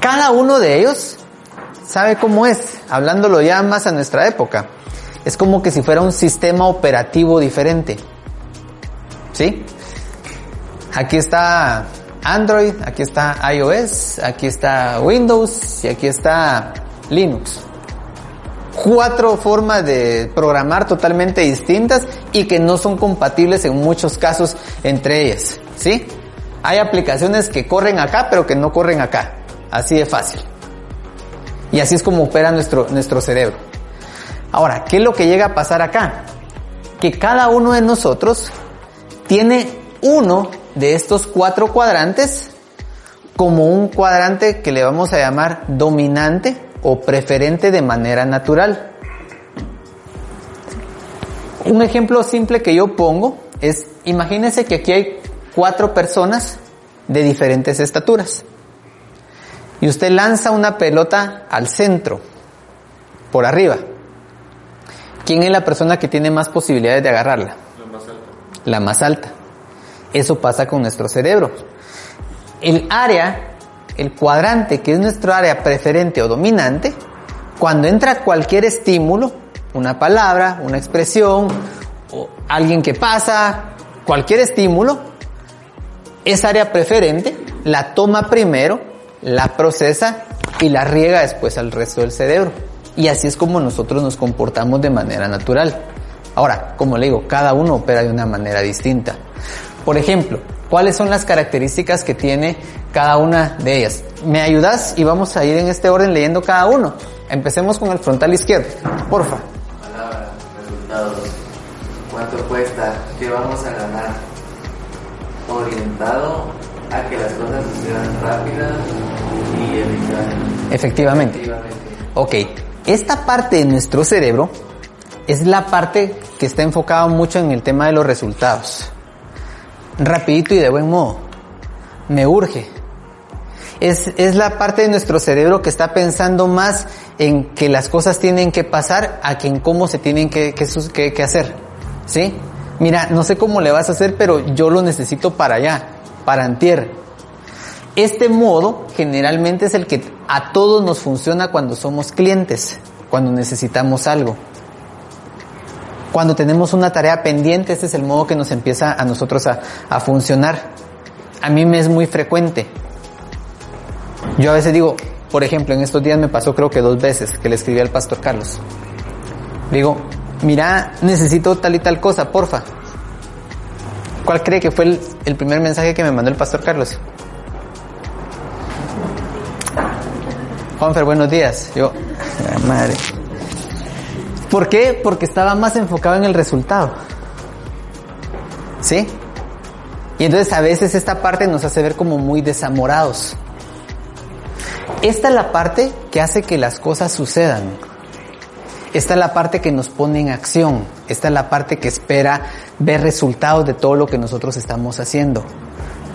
Cada uno de ellos sabe cómo es, hablándolo ya más a nuestra época. Es como que si fuera un sistema operativo diferente. ¿Sí? Aquí está Android, aquí está iOS, aquí está Windows y aquí está Linux. Cuatro formas de programar totalmente distintas y que no son compatibles en muchos casos entre ellas. ¿Sí? Hay aplicaciones que corren acá pero que no corren acá. Así de fácil. Y así es como opera nuestro, nuestro cerebro. Ahora, ¿qué es lo que llega a pasar acá? Que cada uno de nosotros tiene uno de estos cuatro cuadrantes como un cuadrante que le vamos a llamar dominante o preferente de manera natural. Un ejemplo simple que yo pongo es, imagínense que aquí hay cuatro personas de diferentes estaturas. Y usted lanza una pelota al centro, por arriba. ¿Quién es la persona que tiene más posibilidades de agarrarla? La más alta. La más alta. Eso pasa con nuestro cerebro. El área, el cuadrante que es nuestro área preferente o dominante, cuando entra cualquier estímulo, una palabra, una expresión, o alguien que pasa, cualquier estímulo, esa área preferente la toma primero, la procesa y la riega después al resto del cerebro. Y así es como nosotros nos comportamos de manera natural. Ahora, como le digo, cada uno opera de una manera distinta. Por ejemplo, ¿cuáles son las características que tiene cada una de ellas? ¿Me ayudas? Y vamos a ir en este orden leyendo cada uno. Empecemos con el frontal izquierdo, porfa. Palabras, resultados, cuánto cuesta, qué vamos a ganar. Orientado a que las cosas sucedan rápidas y eficaces. Efectivamente. Efectivamente. Ok, esta parte de nuestro cerebro es la parte que está enfocada mucho en el tema de los resultados. Rapidito y de buen modo. Me urge. Es, es la parte de nuestro cerebro que está pensando más en que las cosas tienen que pasar a que en cómo se tienen que, que que hacer. ¿Sí? Mira, no sé cómo le vas a hacer, pero yo lo necesito para allá, para antier. Este modo generalmente es el que a todos nos funciona cuando somos clientes, cuando necesitamos algo. Cuando tenemos una tarea pendiente, este es el modo que nos empieza a nosotros a, funcionar. A mí me es muy frecuente. Yo a veces digo, por ejemplo, en estos días me pasó creo que dos veces que le escribí al pastor Carlos. Digo, mira, necesito tal y tal cosa, porfa. ¿Cuál cree que fue el, el primer mensaje que me mandó el pastor Carlos? Juanfer, buenos días. Yo, "Ah, madre. ¿Por qué? Porque estaba más enfocado en el resultado. ¿Sí? Y entonces a veces esta parte nos hace ver como muy desamorados. Esta es la parte que hace que las cosas sucedan. Esta es la parte que nos pone en acción. Esta es la parte que espera ver resultados de todo lo que nosotros estamos haciendo.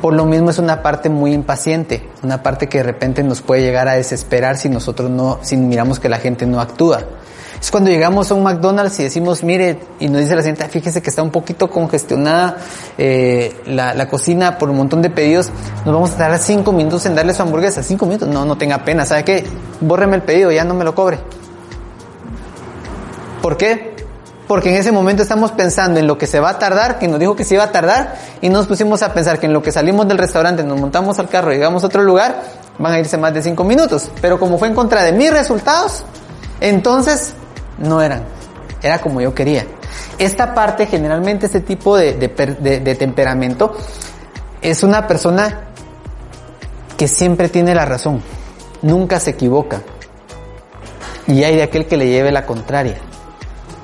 Por lo mismo es una parte muy impaciente, una parte que de repente nos puede llegar a desesperar si nosotros no, si miramos que la gente no actúa. Es cuando llegamos a un McDonald's y decimos, mire, y nos dice la señorita, fíjese que está un poquito congestionada eh, la, la cocina por un montón de pedidos, nos vamos a tardar cinco minutos en darle su hamburguesa. Cinco minutos, no, no tenga pena, ¿sabe qué? Bórreme el pedido, ya no me lo cobre. ¿Por qué? Porque en ese momento estamos pensando en lo que se va a tardar, que nos dijo que se iba a tardar, y nos pusimos a pensar que en lo que salimos del restaurante, nos montamos al carro y llegamos a otro lugar, van a irse más de cinco minutos. Pero como fue en contra de mis resultados, entonces no eran. Era como yo quería. Esta parte, generalmente este tipo de, de per- de- de temperamento, es una persona que siempre tiene la razón, nunca se equivoca. Y hay de aquel que le lleve la contraria.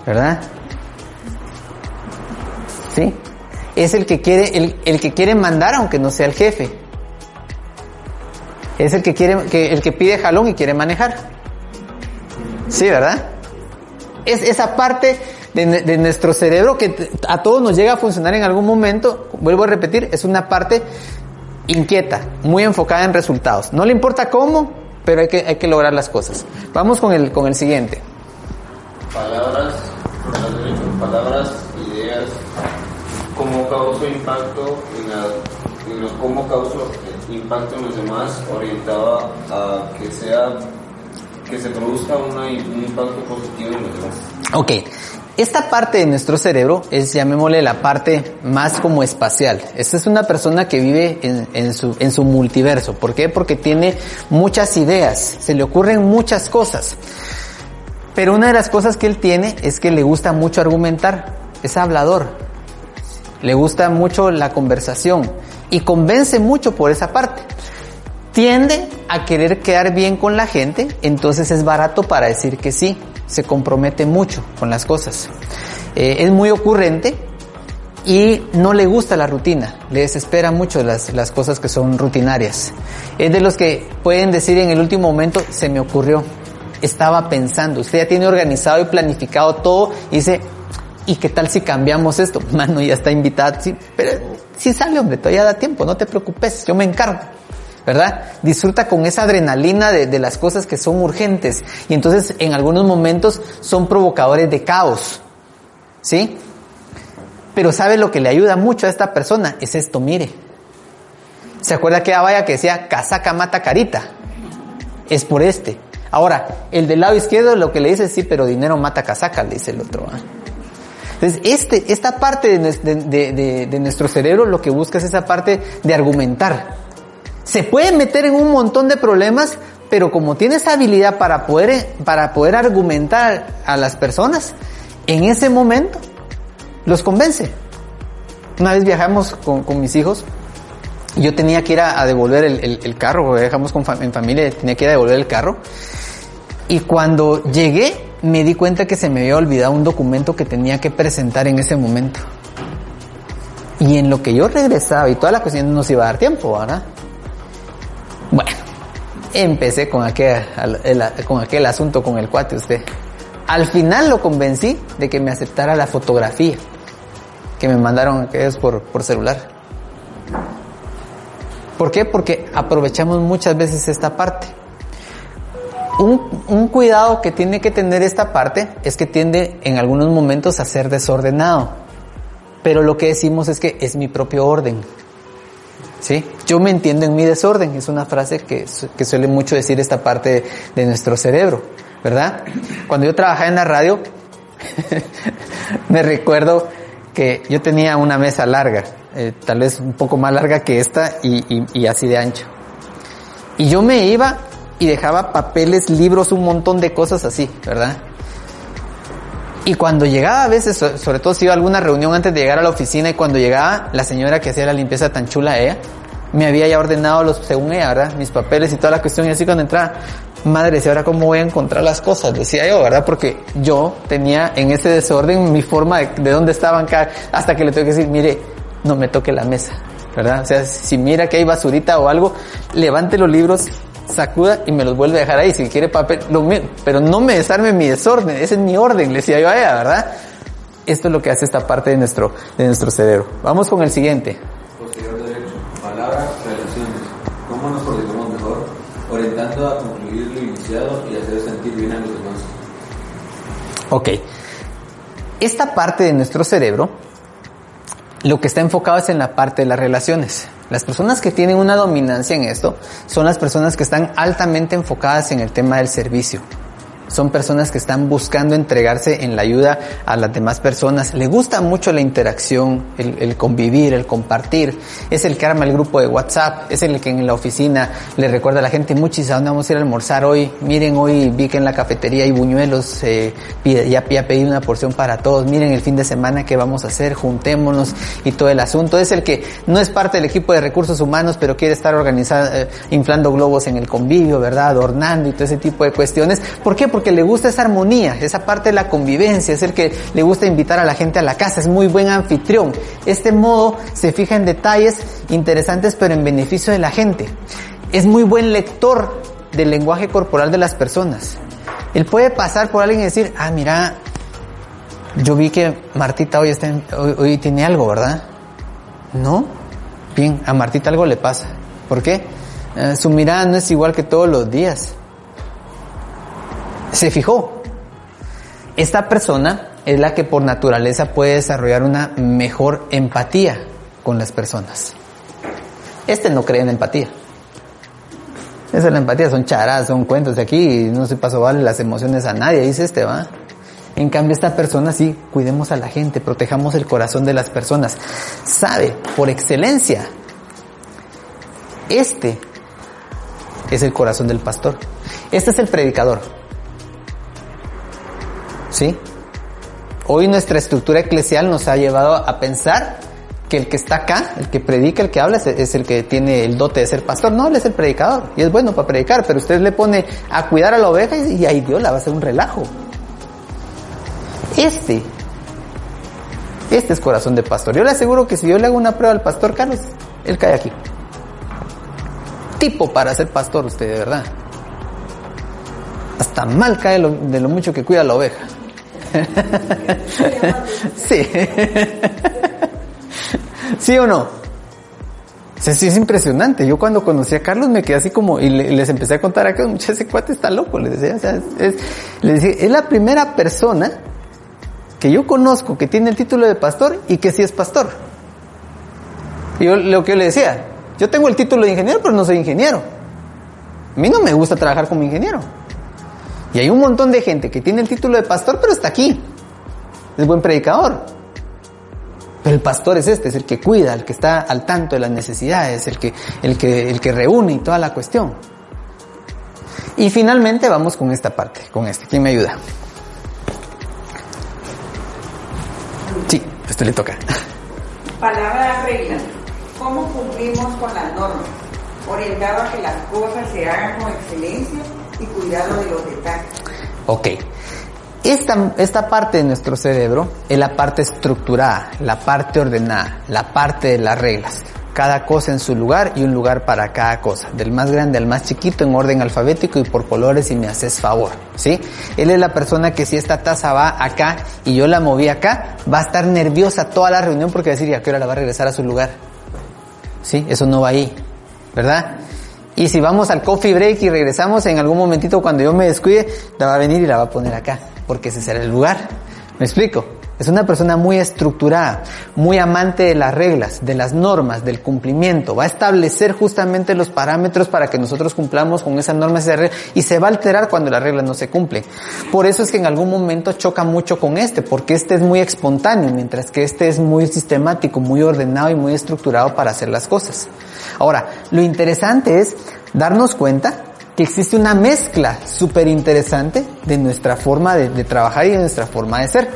¿verdad? ¿Sí? Es el que quiere, el, el que quiere mandar aunque no sea el jefe. Es el que quiere, que, el que pide jalón y quiere manejar. Sí, ¿verdad? Es esa parte de, de nuestro cerebro que a todos nos llega a funcionar en algún momento, vuelvo a repetir, es una parte inquieta, muy enfocada en resultados. No le importa cómo, pero hay que, hay que lograr las cosas. Vamos con el, con el siguiente. Palabras, palabras, ideas, cómo causo impacto en la, en lo- cómo causo impacto en los demás, orientado a que sea, que. Ok, esta parte de nuestro cerebro es, llamémosle, la parte más como espacial. Esta es una persona que vive en su, en su multiverso. ¿Por qué? Porque tiene muchas ideas, se le ocurren muchas cosas. Pero una de las cosas que él tiene es que le gusta mucho argumentar, es hablador, le gusta mucho la conversación y convence mucho por esa parte. Tiende a querer quedar bien con la gente, entonces es barato para decir que sí, se compromete mucho con las cosas. Eh, es muy ocurrente y no le gusta la rutina, le desespera mucho las, las cosas que son rutinarias. Es de los que pueden decir en el último momento, se me ocurrió, estaba pensando, usted ya tiene organizado y planificado todo y dice, ¿y qué tal si cambiamos esto? Mano, ya está invitada, sí, pero sí sale hombre, todavía da tiempo, no te preocupes, yo me encargo. ¿Verdad? Disfruta con esa adrenalina de, de, las cosas que son urgentes y entonces en algunos momentos son provocadores de caos, ¿sí? Pero ¿sabe lo que le ayuda mucho a esta persona? Es esto, mire. ¿Se acuerda que vaya que decía casaca mata carita? Es por este. Ahora, el del lado izquierdo lo que le dice, sí, pero dinero mata casaca, le dice el otro. ¿eh? Entonces, este, esta parte de, de, de, de nuestro cerebro lo que busca es esa parte de argumentar se puede meter en un montón de problemas, pero como tiene esa habilidad para poder, para poder argumentar a las personas, en ese momento los convence. Una vez viajamos con, mis hijos, yo tenía que ir a, devolver el, carro, viajamos con en familia, tenía que ir a devolver el carro. Y cuando llegué, me di cuenta que se me había olvidado un documento que tenía que presentar en ese momento. Y en lo que yo regresaba y toda la cuestión no nos iba a dar tiempo, ¿verdad? Bueno, empecé con aquel, el, con aquel asunto con el cuate usted. Al final lo convencí de que me aceptara la fotografía que me mandaron aquellos por, por celular. ¿Por qué? Porque aprovechamos muchas veces esta parte. Un, un, cuidado que tiene que tener esta parte es que tiende en algunos momentos a ser desordenado. Pero lo que decimos es que es mi propio orden. ¿Sí? Yo me entiendo en mi desorden, es una frase que, que suele mucho decir esta parte de, nuestro cerebro, ¿verdad? Cuando yo trabajaba en la radio, me recuerdo que yo tenía una mesa larga, eh, tal vez un poco más larga que esta y, y, y así de ancho. Y yo me iba y dejaba papeles, libros, un montón de cosas así, ¿verdad? Y cuando llegaba a veces, sobre todo si iba a alguna reunión antes de llegar a la oficina y cuando llegaba la señora que hacía la limpieza tan chula ella, me había ya ordenado los, según ella, ¿verdad? Mis papeles y toda la cuestión y así cuando entraba, madre, ¿y ahora cómo voy a encontrar las cosas? Decía yo, ¿verdad? Porque yo tenía en ese desorden mi forma de, de dónde estaban cada, hasta que le tengo que decir, mire, no me toque la mesa, ¿verdad? O sea, si mira que hay basurita o algo, levante los libros, sacuda y me los vuelve a dejar ahí. Si quiere papel, lo, pero no me desarme mi desorden, ese es mi orden, le decía yo a ella, ¿verdad? Esto es lo que hace esta parte de nuestro, de nuestro cerebro. Vamos con el siguiente. Posterior derecho. Palabras, relaciones. ¿Cómo nos coordinamos mejor? Orientando a concluir lo iniciado y hacer sentir bien a los demás. Ok. Esta parte de nuestro cerebro, lo que está enfocado es en la parte de las relaciones. Las personas que tienen una dominancia en esto son las personas que están altamente enfocadas en el tema del servicio. Son personas que están buscando entregarse en la ayuda a las demás personas. Le gusta mucho la interacción, el, convivir, el compartir. Es el que arma el grupo de WhatsApp. Es el que en la oficina le recuerda a la gente, muchis, ¿a dónde vamos a ir a almorzar hoy? Miren, hoy vi que en la cafetería hay buñuelos, eh, ya, ya pedí una porción para todos. Miren el fin de semana que vamos a hacer, juntémonos y todo el asunto. Es el que no es parte del equipo de recursos humanos, pero quiere estar organizando, eh, inflando globos en el convivio, ¿verdad? Adornando y todo ese tipo de cuestiones. ¿Por qué? Porque le gusta esa armonía, esa parte de la convivencia, es el que le gusta invitar a la gente a la casa, es muy buen anfitrión. Este modo se fija en detalles interesantes pero en beneficio de la gente. Es muy buen lector del lenguaje corporal de las personas. Él puede pasar por alguien y decir, ah, mira, yo vi que Martita hoy, tiene algo, ¿verdad? ¿No? Bien, a Martita algo le pasa. ¿Por qué? Eh, su mirada no es igual que todos los días se fijó. Esta persona es la que por naturaleza puede desarrollar una mejor empatía con las personas. Este no cree en empatía. Esa es la empatía, son charadas, son cuentos de aquí, no se pasó vale las emociones a nadie, dice este, va. En cambio, esta persona sí, cuidemos a la gente, protejamos el corazón de las personas. Sabe, por excelencia, este es el corazón del pastor. Este es el predicador. ¿Sí? Hoy nuestra estructura eclesial nos ha llevado a pensar que el que está acá, el que predica, el que habla, es, el que tiene el dote de ser pastor. No, él es el predicador y es bueno para predicar, pero usted le pone a cuidar a la oveja y, ahí Dios la va a hacer un relajo. Este Este es corazón de pastor. Yo le aseguro que si yo le hago una prueba al pastor Carlos, él cae aquí. Tipo para ser pastor usted, de verdad. Hasta mal cae de lo mucho que cuida la oveja. sí. ¿Sí o no? Sí es impresionante. Yo cuando conocí a Carlos me quedé así como, y le- les empecé a contar acá, mucha ese cuate está loco, les decía, o sea, es, es- les decía, es la primera persona que yo conozco que tiene el título de pastor y que sí es pastor. Y yo lo que yo le decía, yo tengo el título de ingeniero, pero no soy ingeniero. A mí no me gusta trabajar como ingeniero. Y hay un montón de gente que tiene el título de pastor, pero está aquí. Es buen predicador. Pero el pastor es este, es el que cuida, el que está al tanto de las necesidades, el que, el que, el que reúne y toda la cuestión. Y finalmente vamos con esta parte, con este. ¿Quién me ayuda? Sí, esto le toca. Palabra regla. ¿Cómo cumplimos con las normas? Orientado a que las cosas se hagan con excelencia y. Ok. Esta, esta parte de nuestro cerebro es la parte estructurada, la parte ordenada, la parte de las reglas. Cada cosa en su lugar y un lugar para cada cosa. Del más grande al más chiquito en orden alfabético y por colores si me haces favor. ¿Sí? Él es la persona que si esta taza va acá y yo la moví acá, va a estar nerviosa toda la reunión porque va a decir, ¿y a hora la va a regresar a su lugar? ¿Sí? Eso no va ahí. ¿Verdad? Y si vamos al coffee break y regresamos en algún momentito cuando yo me descuide, la va a venir y la va a poner acá, porque ese será el lugar. ¿Me explico? Es una persona muy estructurada, muy amante de las reglas, de las normas, del cumplimiento. Va a establecer justamente los parámetros para que nosotros cumplamos con esas normas y se va a alterar cuando las reglas no se cumplen. Por eso es que en algún momento choca mucho con este, porque este es muy espontáneo, mientras que este es muy sistemático, muy ordenado y muy estructurado para hacer las cosas. Ahora, lo interesante es darnos cuenta que existe una mezcla súper interesante de nuestra forma de trabajar y de nuestra forma de ser.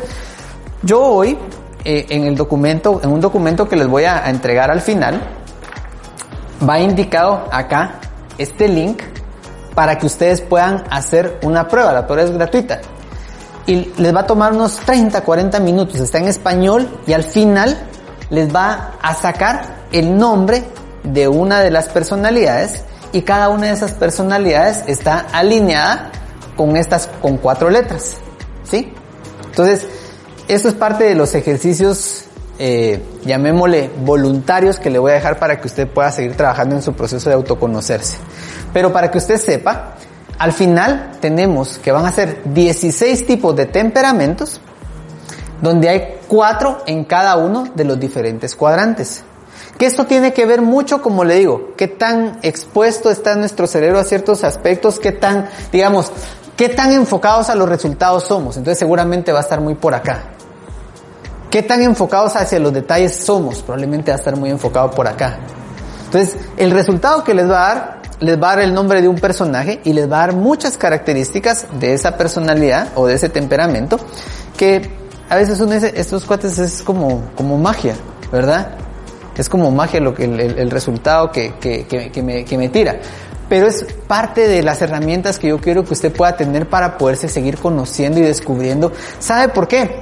Yo hoy, eh, en el documento, en un documento que les voy a, a entregar al final, va indicado acá este link para que ustedes puedan hacer una prueba. La prueba es gratuita. Y les va a tomar unos 30, 40 minutos. Está en español y al final les va a sacar el nombre de una de las personalidades y cada una de esas personalidades está alineada con estas, con cuatro letras. ¿Sí? Entonces, esto es parte de los ejercicios, eh, llamémosle voluntarios que le voy a dejar para que usted pueda seguir trabajando en su proceso de autoconocerse. Pero para que usted sepa, al final tenemos que van a ser 16 tipos de temperamentos, donde hay cuatro en cada uno de los diferentes cuadrantes. Que esto tiene que ver mucho, como le digo, qué tan expuesto está nuestro cerebro a ciertos aspectos, qué tan, digamos, qué tan enfocados a los resultados somos. Entonces seguramente va a estar muy por acá. ¿Qué tan enfocados hacia los detalles somos? Probablemente va a estar muy enfocado por acá. Entonces, el resultado que les va a dar, les va a dar el nombre de un personaje y les va a dar muchas características de esa personalidad o de ese temperamento que a veces estos cuates es como, como magia, ¿verdad? Es como magia lo que el, resultado que, que me, que me tira. Pero es parte de las herramientas que yo quiero que usted pueda tener para poderse seguir conociendo y descubriendo. ¿Sabe por qué?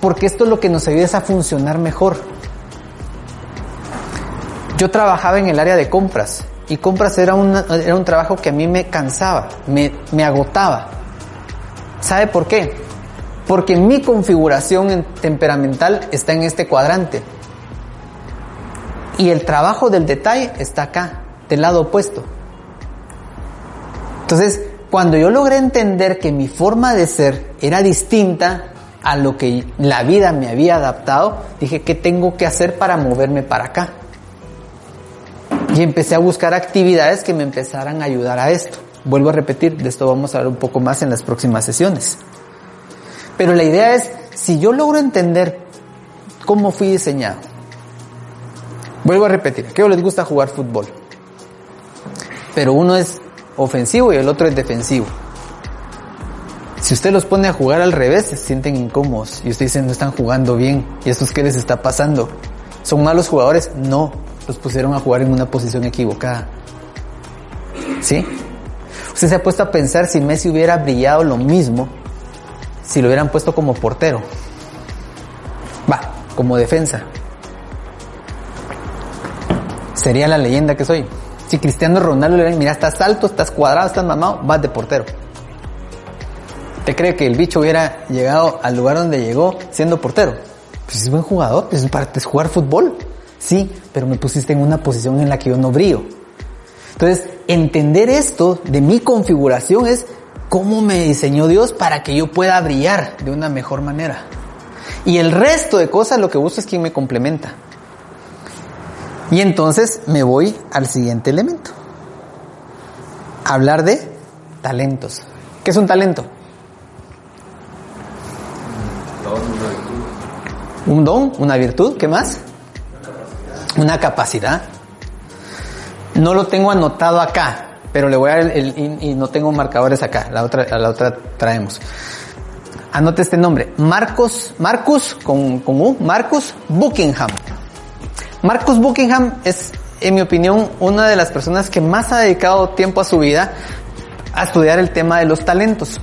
Porque esto es lo que nos ayuda a funcionar mejor. Yo trabajaba en el área de compras y compras era, era un trabajo que a mí me cansaba, me, me agotaba. ¿Sabe por qué? Porque mi configuración en- temperamental está en este cuadrante. Y el trabajo del detalle está acá, del lado opuesto. Entonces, cuando yo logré entender que mi forma de ser era distinta a lo que la vida me había adaptado, dije, ¿qué tengo que hacer para moverme para acá? Y empecé a buscar actividades que me empezaran a ayudar a esto. Vuelvo a repetir, de esto vamos a hablar un poco más en las próximas sesiones. Pero la idea es, si yo logro entender cómo fui diseñado, vuelvo a repetir, a aquellos les gusta jugar fútbol, pero uno es ofensivo y el otro es defensivo. Si usted los pone a jugar al revés, se sienten incómodos y usted dice no están jugando bien. ¿Y estos qué les está pasando? ¿Son malos jugadores? No, los pusieron a jugar en una posición equivocada. ¿Sí? Usted se ha puesto a pensar si Messi hubiera brillado lo mismo si lo hubieran puesto como portero. Va, como defensa. Sería la leyenda que soy. Si Cristiano Ronaldo le ven, mira, estás alto, estás cuadrado, estás mamado, vas de portero. ¿Te cree que el bicho hubiera llegado al lugar donde llegó siendo portero? Pues es buen jugador, pues es para jugar fútbol. Sí, pero me pusiste en una posición en la que yo no brillo. Entonces, entender esto de mi configuración es cómo me diseñó Dios para que yo pueda brillar de una mejor manera. Y el resto de cosas lo que busco es quien me complementa. Y entonces me voy al siguiente elemento. Hablar de talentos. ¿Qué es un talento? Un don, una virtud, ¿qué más? Una capacidad. No lo tengo anotado acá, pero le voy a dar el, el- y, y no tengo marcadores acá. La otra, la otra traemos. Anote este nombre. Marcos, Marcus con, con U, Marcus Buckingham. Marcus Buckingham es, en mi opinión, una de las personas que más ha dedicado tiempo a su vida a estudiar el tema de los talentos.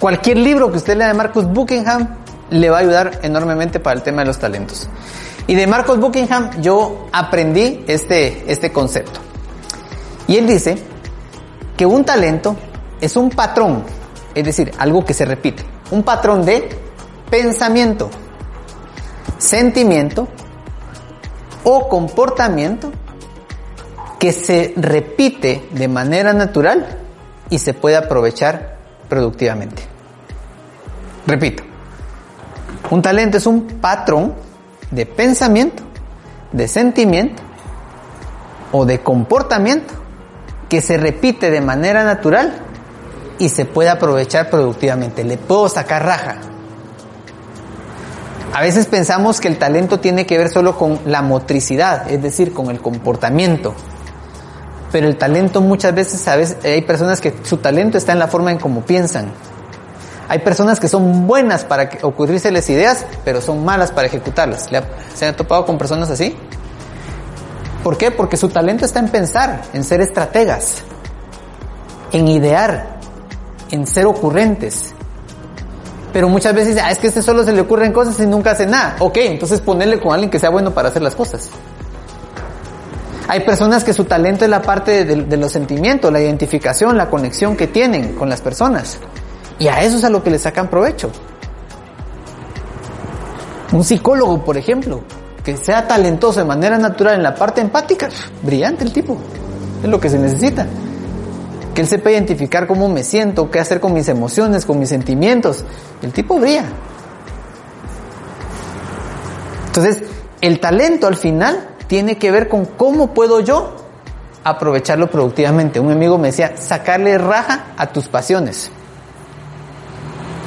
Cualquier libro que usted lea de Marcus Buckingham le va a ayudar enormemente para el tema de los talentos. Y de Marcus Buckingham yo aprendí este, este concepto. Y él dice que un talento es un patrón, es decir, algo que se repite, un patrón de pensamiento, sentimiento o comportamiento que se repite de manera natural y se puede aprovechar productivamente. Repito, un talento es un patrón de pensamiento, de sentimiento o de comportamiento que se repite de manera natural y se puede aprovechar productivamente. Le puedo sacar raja. A veces pensamos que el talento tiene que ver solo con la motricidad, es decir, con el comportamiento. Pero el talento muchas veces, hay personas que su talento está en la forma en cómo piensan. Hay personas que son buenas para ocurrírseles ideas, pero son malas para ejecutarlas. ¿Le ha- ¿Se han topado con personas así? ¿Por qué? Porque su talento está en pensar, en ser estrategas, en idear, en ser ocurrentes. Pero muchas veces, ah, es que a este solo se le ocurren cosas y nunca hace nada. Ok, entonces ponerle con alguien que sea bueno para hacer las cosas. Hay personas que su talento es la parte de los sentimientos, la identificación, la conexión que tienen con las personas. Y a eso es a lo que le sacan provecho. Un psicólogo, por ejemplo, que sea talentoso de manera natural en la parte empática, brillante el tipo. Es lo que se necesita. Que él sepa identificar cómo me siento, qué hacer con mis emociones, con mis sentimientos. El tipo brilla. Entonces, el talento al final tiene que ver con cómo puedo yo aprovecharlo productivamente. Un amigo me decía, sacarle raja a tus pasiones.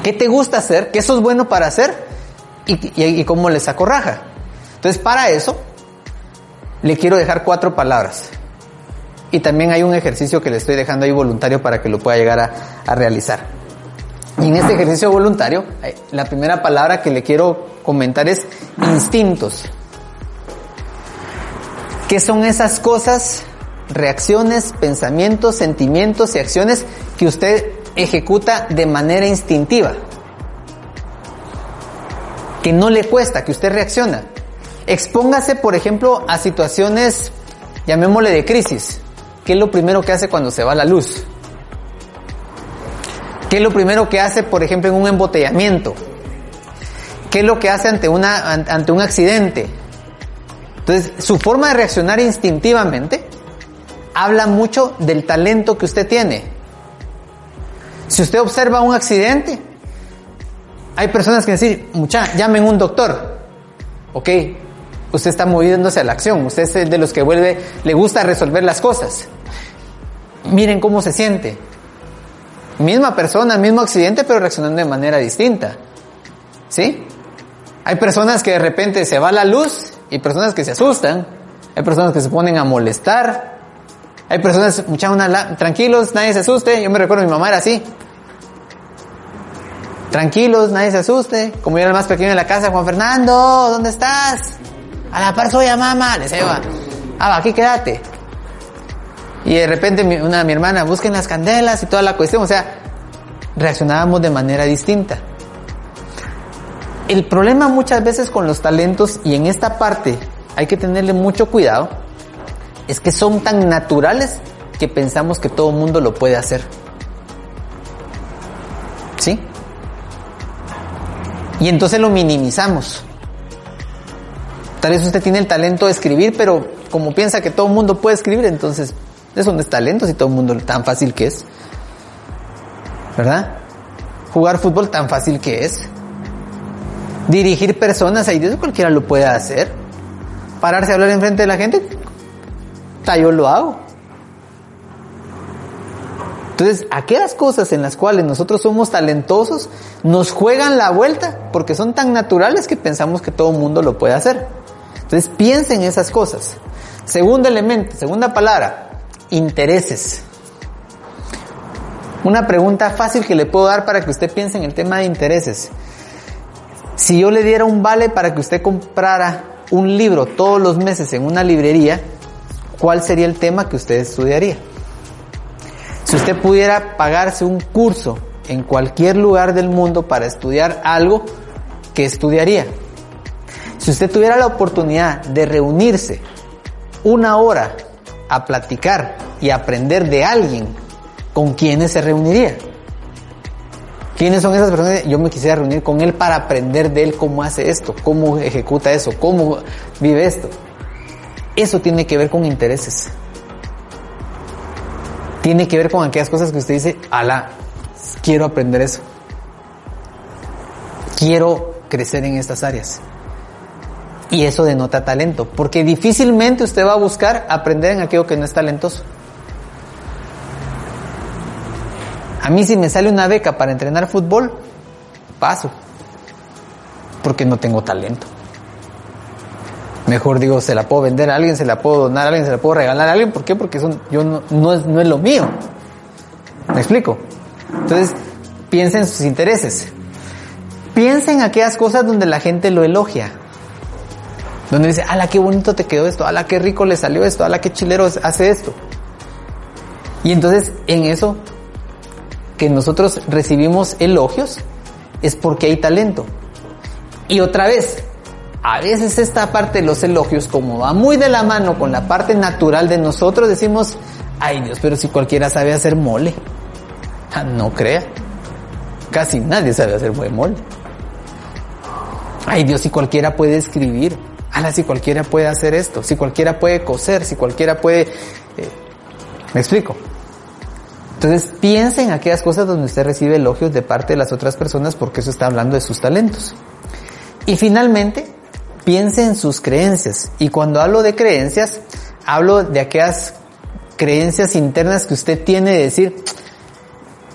¿Qué te gusta hacer? ¿Qué sos bueno para hacer? ¿Y, cómo le saco raja? Entonces, para eso, le quiero dejar cuatro palabras. Y también hay un ejercicio que le estoy dejando ahí voluntario para que lo pueda llegar a, a realizar. Y en este ejercicio voluntario, eh, la primera palabra que le quiero comentar es instintos. ¿Qué son esas cosas, reacciones, pensamientos, sentimientos y acciones que usted ejecuta de manera instintiva? Que no le cuesta, que usted reacciona. Expóngase, por ejemplo, a situaciones, llamémosle de crisis. ¿Qué es lo primero que hace cuando se va la luz? ¿Qué es lo primero que hace, por ejemplo, en un embotellamiento? ¿Qué es lo que hace ante, una, an- ante un accidente? Entonces, su forma de reaccionar instintivamente habla mucho del talento que usted tiene. Si usted observa un accidente, hay personas que dicen, mucha, llamen un doctor. Ok, usted está moviéndose a la acción, usted es de los que vuelve, le gusta resolver las cosas. Miren cómo se siente. Misma persona, mismo accidente, pero reaccionando de manera distinta. ¿Sí? Hay personas que de repente se va la luz y personas que se asustan. Hay personas que se ponen a molestar. Hay personas, mucha tranquilos, nadie se asuste. Yo me recuerdo, mi mamá era así. Tranquilos, nadie se asuste. Como yo era el más pequeño de la casa, Juan Fernando, ¿dónde estás? A la par soy a mamá, les. Ah, va, aquí quédate. Y de repente mi, una, mi hermana, busquen las candelas y toda la cuestión. O sea, reaccionábamos de manera distinta. El problema muchas veces con los talentos, y en esta parte hay que tenerle mucho cuidado, es que son tan naturales que pensamos que todo el mundo lo puede hacer. ¿Sí? Y entonces lo minimizamos. Tal vez usted tiene el talento de escribir, pero como piensa que todo el mundo puede escribir, entonces eso no es talento si todo el mundo tan fácil que es. ¿Verdad? Jugar fútbol tan fácil que es. Dirigir personas, ahí Dios cualquiera lo puede hacer. Pararse a hablar enfrente de la gente, yo lo hago. Entonces, aquellas cosas en las cuales nosotros somos talentosos nos juegan la vuelta porque son tan naturales que pensamos que todo el mundo lo puede hacer. Entonces, piensen en esas cosas. Segundo elemento, segunda palabra, intereses. Una pregunta fácil que le puedo dar para que usted piense en el tema de intereses. Si yo le diera un vale para que usted comprara un libro todos los meses en una librería, ¿cuál sería el tema que usted estudiaría? Si usted pudiera pagarse un curso en cualquier lugar del mundo para estudiar algo, ¿qué estudiaría? Si usted tuviera la oportunidad de reunirse una hora a platicar y aprender de alguien, ¿con quiénes se reuniría? ¿Quiénes son esas personas? Yo me quisiera reunir con él para aprender de él cómo hace esto, cómo ejecuta eso, cómo vive esto. Eso tiene que ver con intereses tiene que ver con aquellas cosas que usted dice, ala, quiero aprender eso. Quiero crecer en estas áreas. Y eso denota talento, porque difícilmente usted va a buscar aprender en aquello que no es talentoso. A mí si me sale una beca para entrenar fútbol, paso, porque no tengo talento. Mejor digo, se la puedo vender a alguien, se la puedo donar a alguien, se la puedo regalar a alguien. ¿Por qué? Porque eso yo no, es, no es lo mío. ¿Me explico? Entonces, piensa en sus intereses. Piensa en aquellas cosas donde la gente lo elogia. Donde dice, ala, qué bonito te quedó esto, ala, qué rico le salió esto, ala, qué chilero hace esto. Y entonces, en eso que nosotros recibimos elogios, es porque hay talento. Y otra vez, a veces esta parte de los elogios, como va muy de la mano con la parte natural de nosotros, decimos, ay Dios, pero si cualquiera sabe hacer mole. Ah, no crea. Casi nadie sabe hacer buen mole. Ay Dios, si cualquiera puede escribir. Ala, si cualquiera puede hacer esto. Si cualquiera puede coser. Si cualquiera puede... Eh, ¿Me explico? Entonces piensa en aquellas cosas donde usted recibe elogios de parte de las otras personas porque eso está hablando de sus talentos. Y finalmente, piense en sus creencias. Y cuando hablo de creencias, hablo de aquellas creencias internas que usted tiene de decir,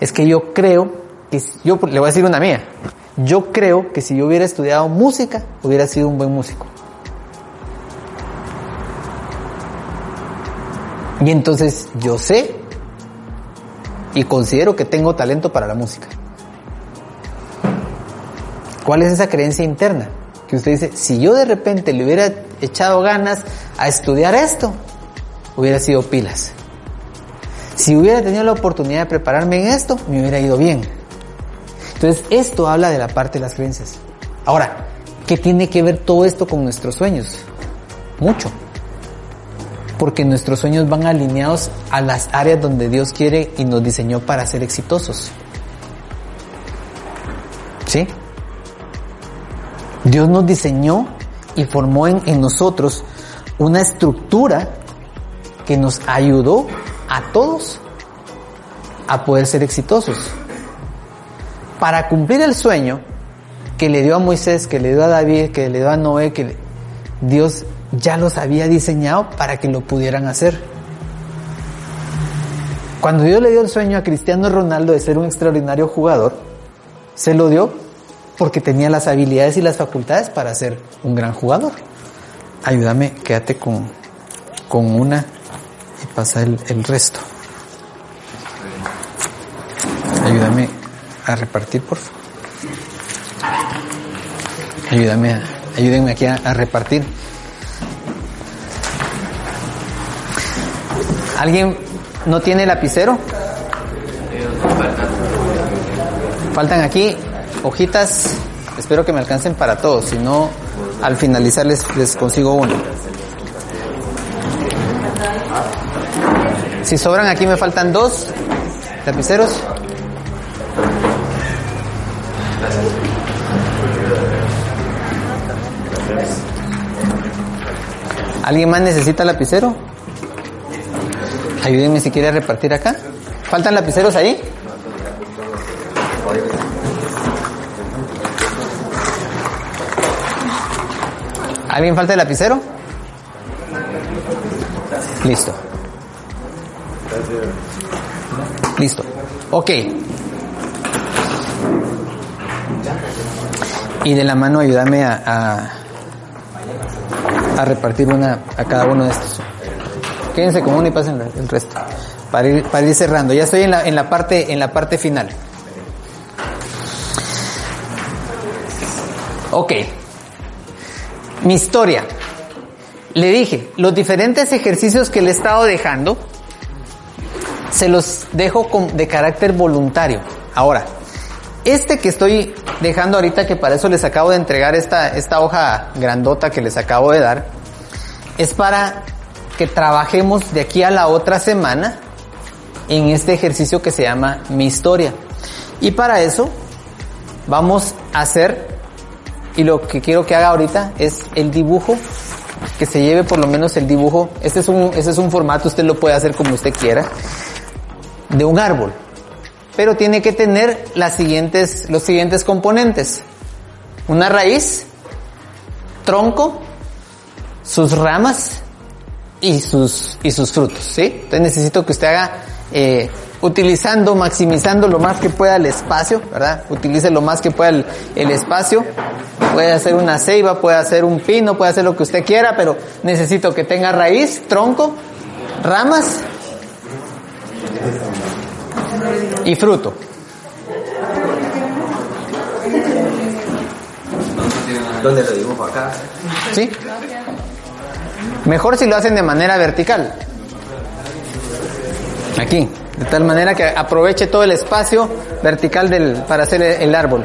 es que yo creo que, yo le voy a decir una mía, yo creo que si yo hubiera estudiado música, hubiera sido un buen músico. Y entonces yo sé y considero que tengo talento para la música. ¿Cuál es esa creencia interna? Que usted dice, si yo de repente le hubiera echado ganas a estudiar esto, hubiera sido pilas. Si hubiera tenido la oportunidad de prepararme en esto, me hubiera ido bien. Entonces, esto habla de la parte de las creencias. Ahora, ¿qué tiene que ver todo esto con nuestros sueños? Mucho. Porque nuestros sueños van alineados a las áreas donde Dios quiere y nos diseñó para ser exitosos. ¿Sí? Dios nos diseñó y formó en, nosotros una estructura que nos ayudó a todos a poder ser exitosos. Para cumplir el sueño que le dio a Moisés, que le dio a David, que le dio a Noé, que Dios ya los había diseñado para que lo pudieran hacer. Cuando Dios le dio el sueño a Cristiano Ronaldo de ser un extraordinario jugador, se lo dio porque tenía las habilidades y las facultades para ser un gran jugador. Ayúdame, quédate con, con una y pasa el, el resto. Ayúdame a repartir, por favor. Ayúdame, a, ayúdenme aquí a, a repartir. ¿Alguien no tiene lapicero? Faltan aquí hojitas Espero que me alcancen para todos, si no, al finalizar les, consigo uno. Si sobran aquí me faltan dos lapiceros. ¿Alguien más necesita lapicero? Ayúdenme si quiere repartir acá. ¿Faltan lapiceros ahí? ¿Alguien falta el lapicero? Listo. Listo. Ok. Y de la mano ayúdame a, a, repartir una a cada uno de estos. Quédense con uno y pasen el resto. Para ir, para ir cerrando. Ya estoy en la, en la parte, en la parte final. Ok. Mi historia. Le dije, los diferentes ejercicios que le he estado dejando, se los dejo de carácter voluntario. Ahora, este que estoy dejando ahorita, que para eso les acabo de entregar esta, esta hoja grandota que les acabo de dar, es para que trabajemos de aquí a la otra semana en este ejercicio que se llama mi historia. Y para eso vamos a hacer, y lo que quiero que haga ahorita es el dibujo, que se lleve por lo menos el dibujo, este es un, este es un formato, usted lo puede hacer como usted quiera, de un árbol. Pero tiene que tener las siguientes, los siguientes componentes. Una raíz, tronco, sus ramas y sus, y sus frutos, ¿sí? Entonces necesito que usted haga, eh, utilizando, maximizando lo más que pueda el espacio, ¿verdad? Utilice lo más que pueda el, el espacio. Puede hacer una ceiba, puede hacer un pino, puede hacer lo que usted quiera, pero necesito que tenga raíz, tronco, ramas y fruto. ¿Dónde lo dibujo acá? ¿Sí? Mejor si lo hacen de manera vertical. Aquí, de tal manera que aproveche todo el espacio vertical del, para hacer el, árbol.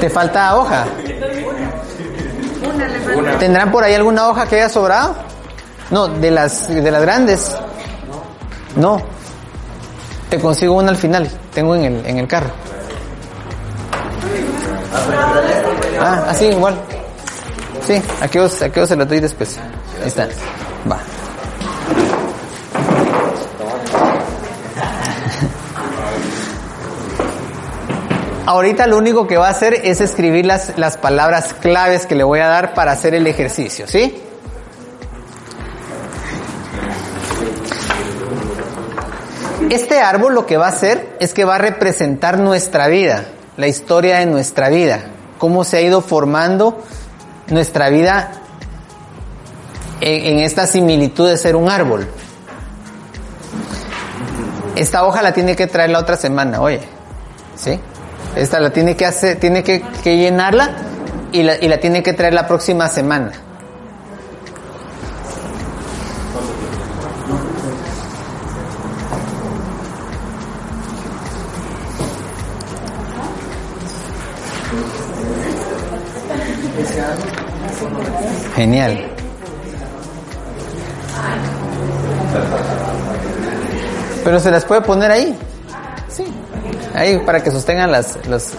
¿Te falta hoja? ¿Tendrán por ahí alguna hoja que haya sobrado? No, de las, de las grandes. No. Te consigo una al final. Tengo en el, en el carro. Ah, así igual. Sí, aquí os, aquí os se doy después. Ahí está. Va. Ahorita lo único que va a hacer es escribir las, las palabras claves que le voy a dar para hacer el ejercicio, ¿sí? Este árbol lo que va a hacer es que va a representar nuestra vida, la historia de nuestra vida, cómo se ha ido formando nuestra vida en, en esta similitud de ser un árbol. Esta hoja la tiene que traer la otra semana, oye, ¿sí? Esta la tiene que hacer, tiene que, que llenarla y la, y la tiene que traer la próxima semana. Genial. Pero se las puede poner ahí. Ahí para que sostengan las los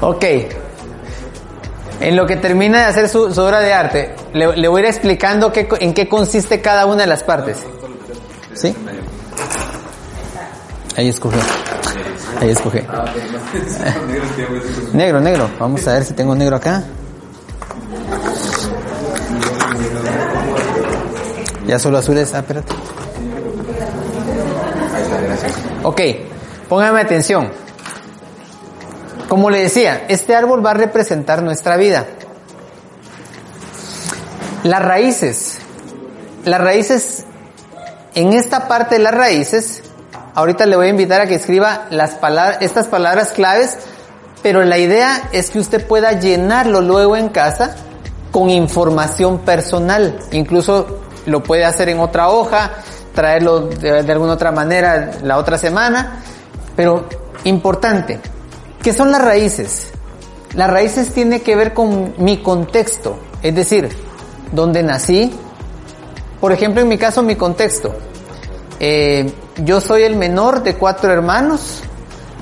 Ok. En lo que termina de hacer su, obra de arte, le, voy a ir explicando qué, en qué consiste cada una de las partes. ¿Sí? Ahí escoge. Ahí escoge. Negro, negro. Vamos a ver si tengo negro acá. Ya solo azules. Ah, espérate. Ok, póngame atención. Como le decía, este árbol va a representar nuestra vida. Las raíces. Las raíces, en esta parte de las raíces, ahorita le voy a invitar a que escriba las palabras, estas palabras claves, pero la idea es que usted pueda llenarlo luego en casa con información personal. Incluso lo puede hacer en otra hoja, traerlo de, alguna otra manera la otra semana, Pero importante, ¿qué son las raíces? Las raíces tienen que ver con mi contexto, es decir, donde nací. Por ejemplo, en mi caso, mi contexto. Eh, yo soy el menor de cuatro hermanos,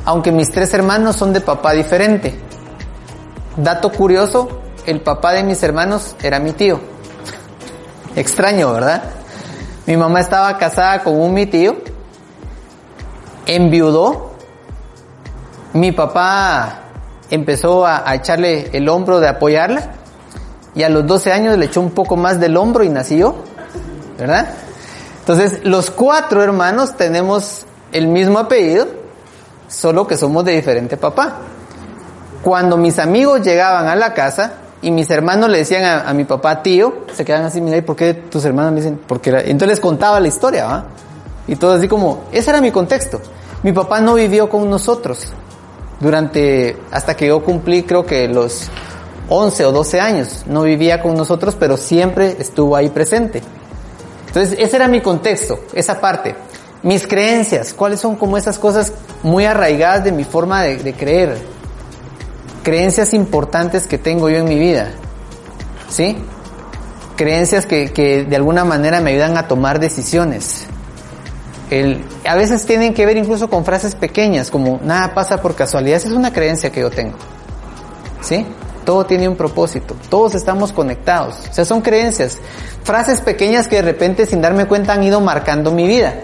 aunque mis tres hermanos son de papá diferente. Dato curioso, el papá de mis hermanos era mi tío. Extraño, ¿verdad? Mi mamá estaba casada con un mi tío, enviudó, mi papá empezó a, a, echarle el hombro de apoyarla y a los 12 años le echó un poco más del hombro y nació, ¿verdad? Entonces, los cuatro hermanos tenemos el mismo apellido, solo que somos de diferente papá. Cuando mis amigos llegaban a la casa y mis hermanos le decían a, a mi papá tío, se quedan así, mira, ¿y por qué tus hermanos me dicen? Porque era... entonces les contaba la historia, ¿va? Y todo así como, ese era mi contexto. Mi papá no vivió con nosotros durante, hasta que yo cumplí creo que los 11 o 12 años. No vivía con nosotros, pero siempre estuvo ahí presente. Entonces, ese era mi contexto, esa parte. Mis creencias, cuáles son como esas cosas muy arraigadas de mi forma de, de creer. Creencias importantes que tengo yo en mi vida. ¿Sí? Creencias que, que de alguna manera me ayudan a tomar decisiones. El, a veces tienen que ver incluso con frases pequeñas, como nada pasa por casualidad. Esa es una creencia que yo tengo. ¿Sí? Todo tiene un propósito. Todos estamos conectados. O sea, son creencias. Frases pequeñas que de repente sin darme cuenta han ido marcando mi vida.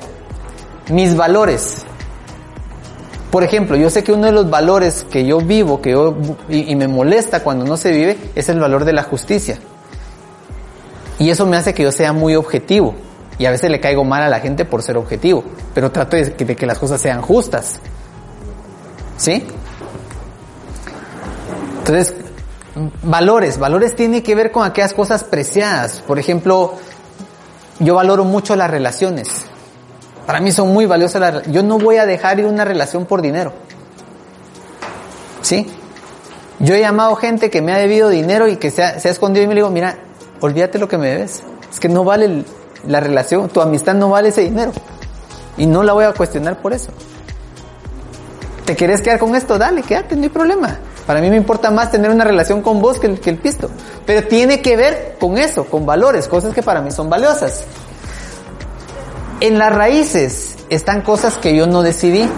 Mis valores. Por ejemplo, yo sé que uno de los valores que yo vivo, que yo, y, me molesta cuando no se vive, es el valor de la justicia. Y eso me hace que yo sea muy objetivo. Y a veces le caigo mal a la gente por ser objetivo. Pero trato de que, de que las cosas sean justas. ¿Sí? Entonces, valores. Valores tiene que ver con aquellas cosas preciadas. Por ejemplo, yo valoro mucho las relaciones. Para mí son muy valiosas las Yo no voy a dejar ir una relación por dinero. ¿Sí? Yo he llamado gente que me ha debido dinero y que se ha, se escondido y me digo, mira, olvídate lo que me debes. Es que no vale la relación, tu amistad no vale ese dinero. Y no la voy a cuestionar por eso. ¿Te quieres quedar con esto? Dale, quédate, no hay problema. Para mí me importa más tener una relación con vos que el, que el pisto. Pero tiene que ver con eso, con valores, cosas que para mí son valiosas. En las raíces están cosas que yo no decidí.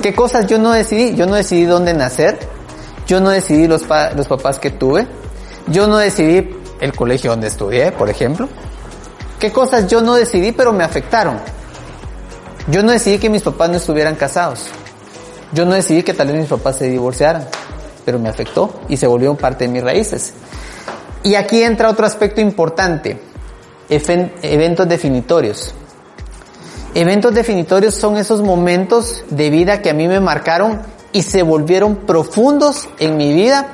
¿Qué cosas yo no decidí? Yo no decidí dónde nacer. Yo no decidí los, los papás que tuve. Yo no decidí el colegio donde estudié, por ejemplo. ¿Qué cosas yo no decidí pero me afectaron? Yo no decidí que mis papás no estuvieran casados. Yo no decidí que tal vez mis papás se divorciaran, pero me afectó y se volvió parte de mis raíces. Y aquí entra otro aspecto importante, eventos definitorios. Eventos definitorios son esos momentos de vida que a mí me marcaron y se volvieron profundos en mi vida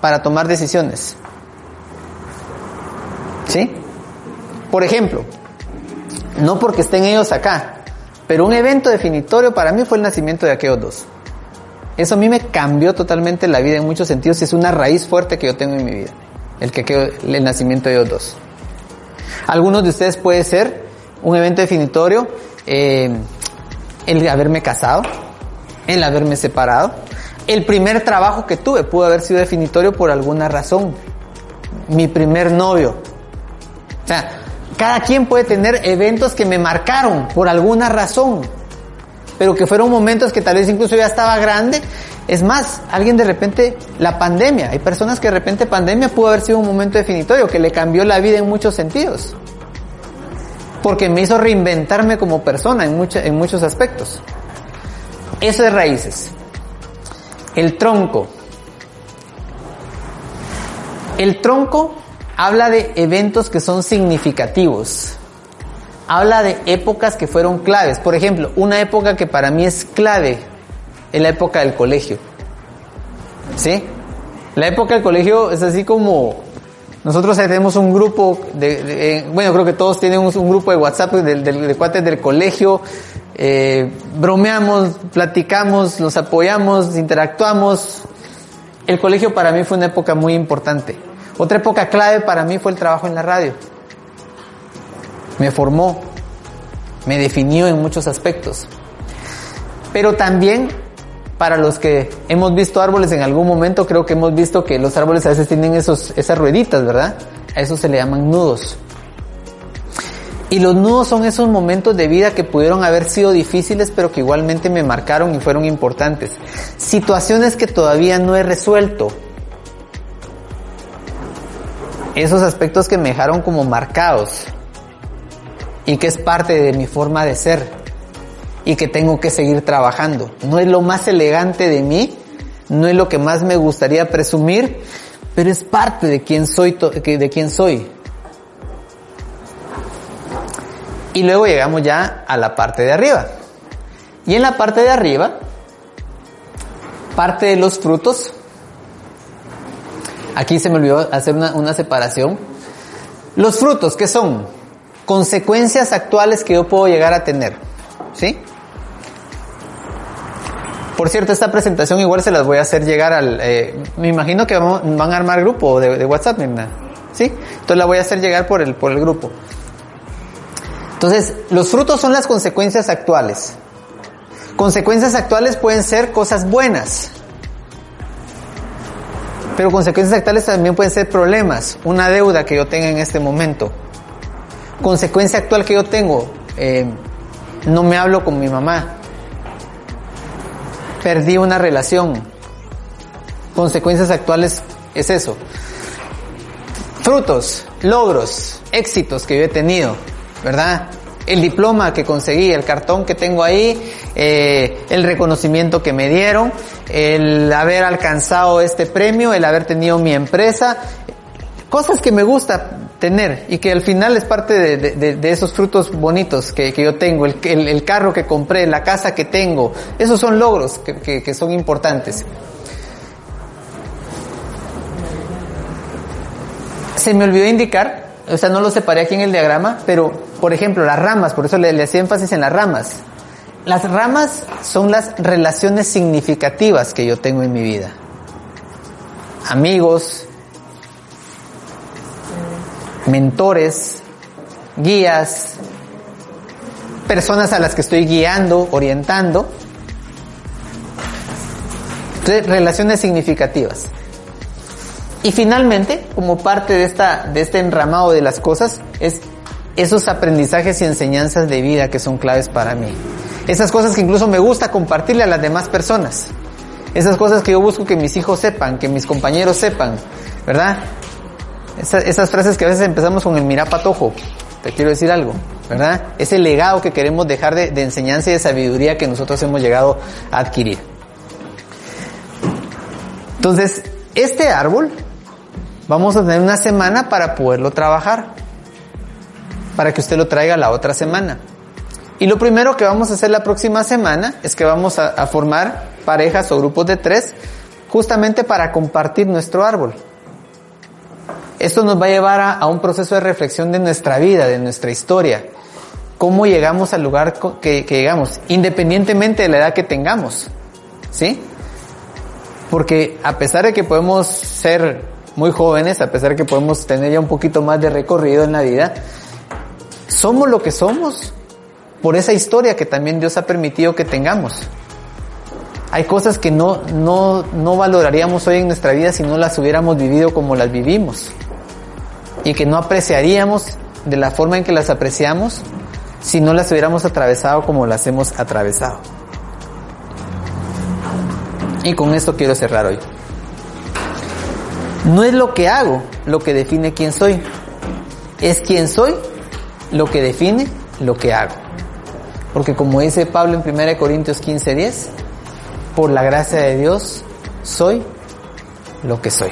para tomar decisiones. ¿Sí? Por ejemplo, no porque estén ellos acá, pero un evento definitorio para mí fue el nacimiento de aquellos dos. Eso a mí me cambió totalmente la vida en muchos sentidos y es una raíz fuerte que yo tengo en mi vida. El que el nacimiento de ellos dos. Algunos de ustedes puede ser un evento definitorio, eh, el haberme casado, el haberme separado. El primer trabajo que tuve pudo haber sido definitorio por alguna razón. Mi primer novio. O sea, cada quien puede tener eventos que me marcaron por alguna razón, pero que fueron momentos que tal vez incluso ya estaba grande. Es más, alguien de repente, la pandemia, hay personas que de repente pandemia pudo haber sido un momento definitorio que le cambió la vida en muchos sentidos, porque me hizo reinventarme como persona en, en muchos aspectos. Eso es raíces. El tronco. El tronco habla de eventos que son significativos. Habla de épocas que fueron claves. Por ejemplo, una época que para mí es clave es la época del colegio. ¿Sí? La época del colegio es así como nosotros tenemos un grupo de, de bueno, creo que todos tienen un, grupo de WhatsApp de, de, cuates del colegio, eh, bromeamos, platicamos, los apoyamos, interactuamos. El colegio para mí fue una época muy importante. Otra época clave para mí fue el trabajo en la radio. Me formó, me definió en muchos aspectos. Pero también para los que hemos visto árboles en algún momento, creo que hemos visto que los árboles a veces tienen esos, esas rueditas, ¿verdad? A eso se le llaman nudos. Y los nudos son esos momentos de vida que pudieron haber sido difíciles, pero que igualmente me marcaron y fueron importantes. Situaciones que todavía no he resuelto. Esos aspectos que me dejaron como marcados y que es parte de mi forma de ser y que tengo que seguir trabajando. No es lo más elegante de mí, no es lo que más me gustaría presumir, pero es parte de quién soy, de quién soy. Y luego llegamos ya a la parte de arriba. Y en la parte de arriba, parte de los frutos, aquí se me olvidó hacer una, separación. Los frutos, ¿qué son? Consecuencias actuales que yo puedo llegar a tener. ¿Sí? Por cierto, esta presentación igual se las voy a hacer llegar al... Eh, me imagino que van a armar grupo de, WhatsApp, ¿verdad? ¿Sí? Entonces la voy a hacer llegar por el, por el grupo. Entonces, los frutos son las consecuencias actuales. Consecuencias actuales pueden ser cosas buenas. Pero consecuencias actuales también pueden ser problemas, una deuda que yo tenga en este momento. Consecuencia actual que yo tengo, eh, no me hablo con mi mamá. Perdí una relación. Consecuencias actuales es eso. Frutos, logros, éxitos que yo he tenido. ¿verdad? El diploma que conseguí, el cartón que tengo ahí, eh, el reconocimiento que me dieron, el haber alcanzado este premio, el haber tenido mi empresa, cosas que me gusta tener y que al final es parte de, de, esos frutos bonitos que, que yo tengo, el, el, el, carro que compré, la casa que tengo, esos son logros que, que, que son importantes. Se me olvidó indicar, o sea, no lo separé aquí en el diagrama, pero por ejemplo, las ramas, por eso le, le hacía énfasis en las ramas. Las ramas son las relaciones significativas que yo tengo en mi vida. Amigos, mentores, guías, personas a las que estoy guiando, orientando. Relaciones significativas. Y finalmente, como parte de esta, de este enramado de las cosas, es esos aprendizajes y enseñanzas de vida que son claves para mí. Esas cosas que incluso me gusta compartirle a las demás personas. Esas cosas que yo busco que mis hijos sepan, que mis compañeros sepan, ¿verdad? Esas, frases que a veces empezamos con el mira patojo, te quiero decir algo, ¿verdad? Ese legado que queremos dejar de, enseñanza y de sabiduría que nosotros hemos llegado a adquirir. Entonces, este árbol, vamos a tener una semana para poderlo trabajar para que usted lo traiga la otra semana. Y lo primero que vamos a hacer la próxima semana es que vamos a formar parejas o grupos de tres justamente para compartir nuestro árbol. Esto nos va a llevar a, un proceso de reflexión de nuestra vida, de nuestra historia. Cómo llegamos al lugar que, que llegamos, independientemente de la edad que tengamos. ¿Sí? Porque a pesar de que podemos ser muy jóvenes, a pesar de que podemos tener ya un poquito más de recorrido en la vida, somos lo que somos por esa historia que también Dios ha permitido que tengamos. Hay cosas que no, no, no valoraríamos hoy en nuestra vida si no las hubiéramos vivido como las vivimos. Y que no apreciaríamos de la forma en que las apreciamos si no las hubiéramos atravesado como las hemos atravesado. Y con esto quiero cerrar hoy. No es lo que hago lo que define quién soy. Es quién soy lo que define lo que hago. Porque como dice Pablo en 1 Corintios 15, 10, por la gracia de Dios soy lo que soy.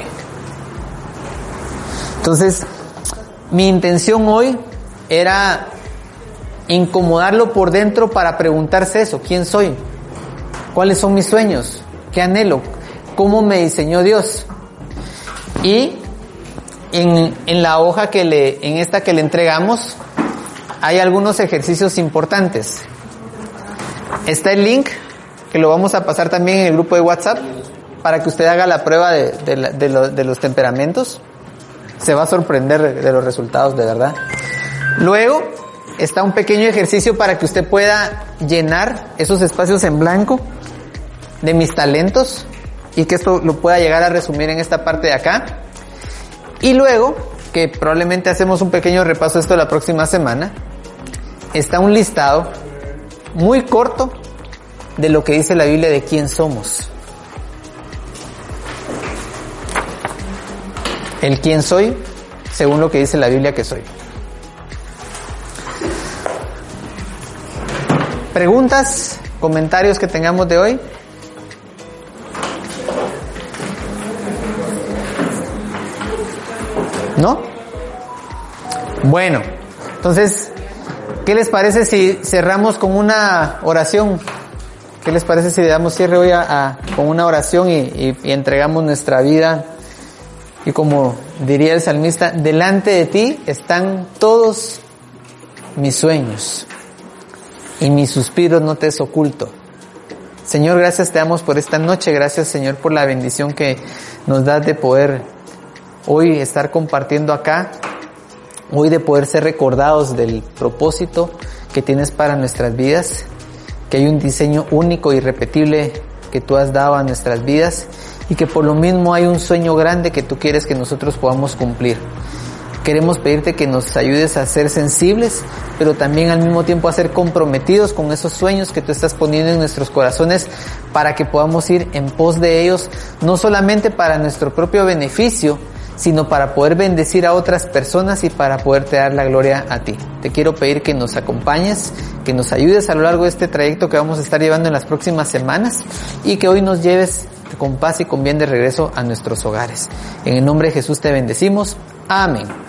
Entonces, mi intención hoy era incomodarlo por dentro para preguntarse eso, ¿quién soy? ¿Cuáles son mis sueños? ¿Qué anhelo? ¿Cómo me diseñó Dios? Y en, en la hoja que le, en esta que le entregamos, hay algunos ejercicios importantes. Está el link, que lo vamos a pasar también en el grupo de WhatsApp, para que usted haga la prueba de, de, de, lo, de los temperamentos. Se va a sorprender de los resultados, de verdad. Luego, está un pequeño ejercicio para que usted pueda llenar esos espacios en blanco de mis talentos y que esto lo pueda llegar a resumir en esta parte de acá. Y luego, que probablemente hacemos un pequeño repaso esto la próxima semana, está un listado muy corto de lo que dice la Biblia de quién somos. El quién soy, según lo que dice la Biblia que soy. Preguntas, comentarios que tengamos de hoy. ¿No? Bueno, entonces, ¿qué les parece si cerramos con una oración? ¿Qué les parece si le damos cierre hoy a, con una oración y- y entregamos nuestra vida? Y como diría el salmista, delante de ti están todos mis sueños y mis suspiros no te es oculto. Señor, gracias te damos por esta noche, gracias Señor por la bendición que nos das de poder hoy estar compartiendo acá, hoy de poder ser recordados del propósito que tienes para nuestras vidas, que hay un diseño único y repetible que tú has dado a nuestras vidas y que por lo mismo hay un sueño grande que tú quieres que nosotros podamos cumplir. Queremos pedirte que nos ayudes a ser sensibles, pero también al mismo tiempo a ser comprometidos con esos sueños que tú estás poniendo en nuestros corazones para que podamos ir en pos de ellos, no solamente para nuestro propio beneficio, sino para poder bendecir a otras personas y para poderte dar la gloria a ti. Te quiero pedir que nos acompañes, que nos ayudes a lo largo de este trayecto que vamos a estar llevando en las próximas semanas y que hoy nos lleves con paz y con bien de regreso a nuestros hogares. En el nombre de Jesús te bendecimos. Amén.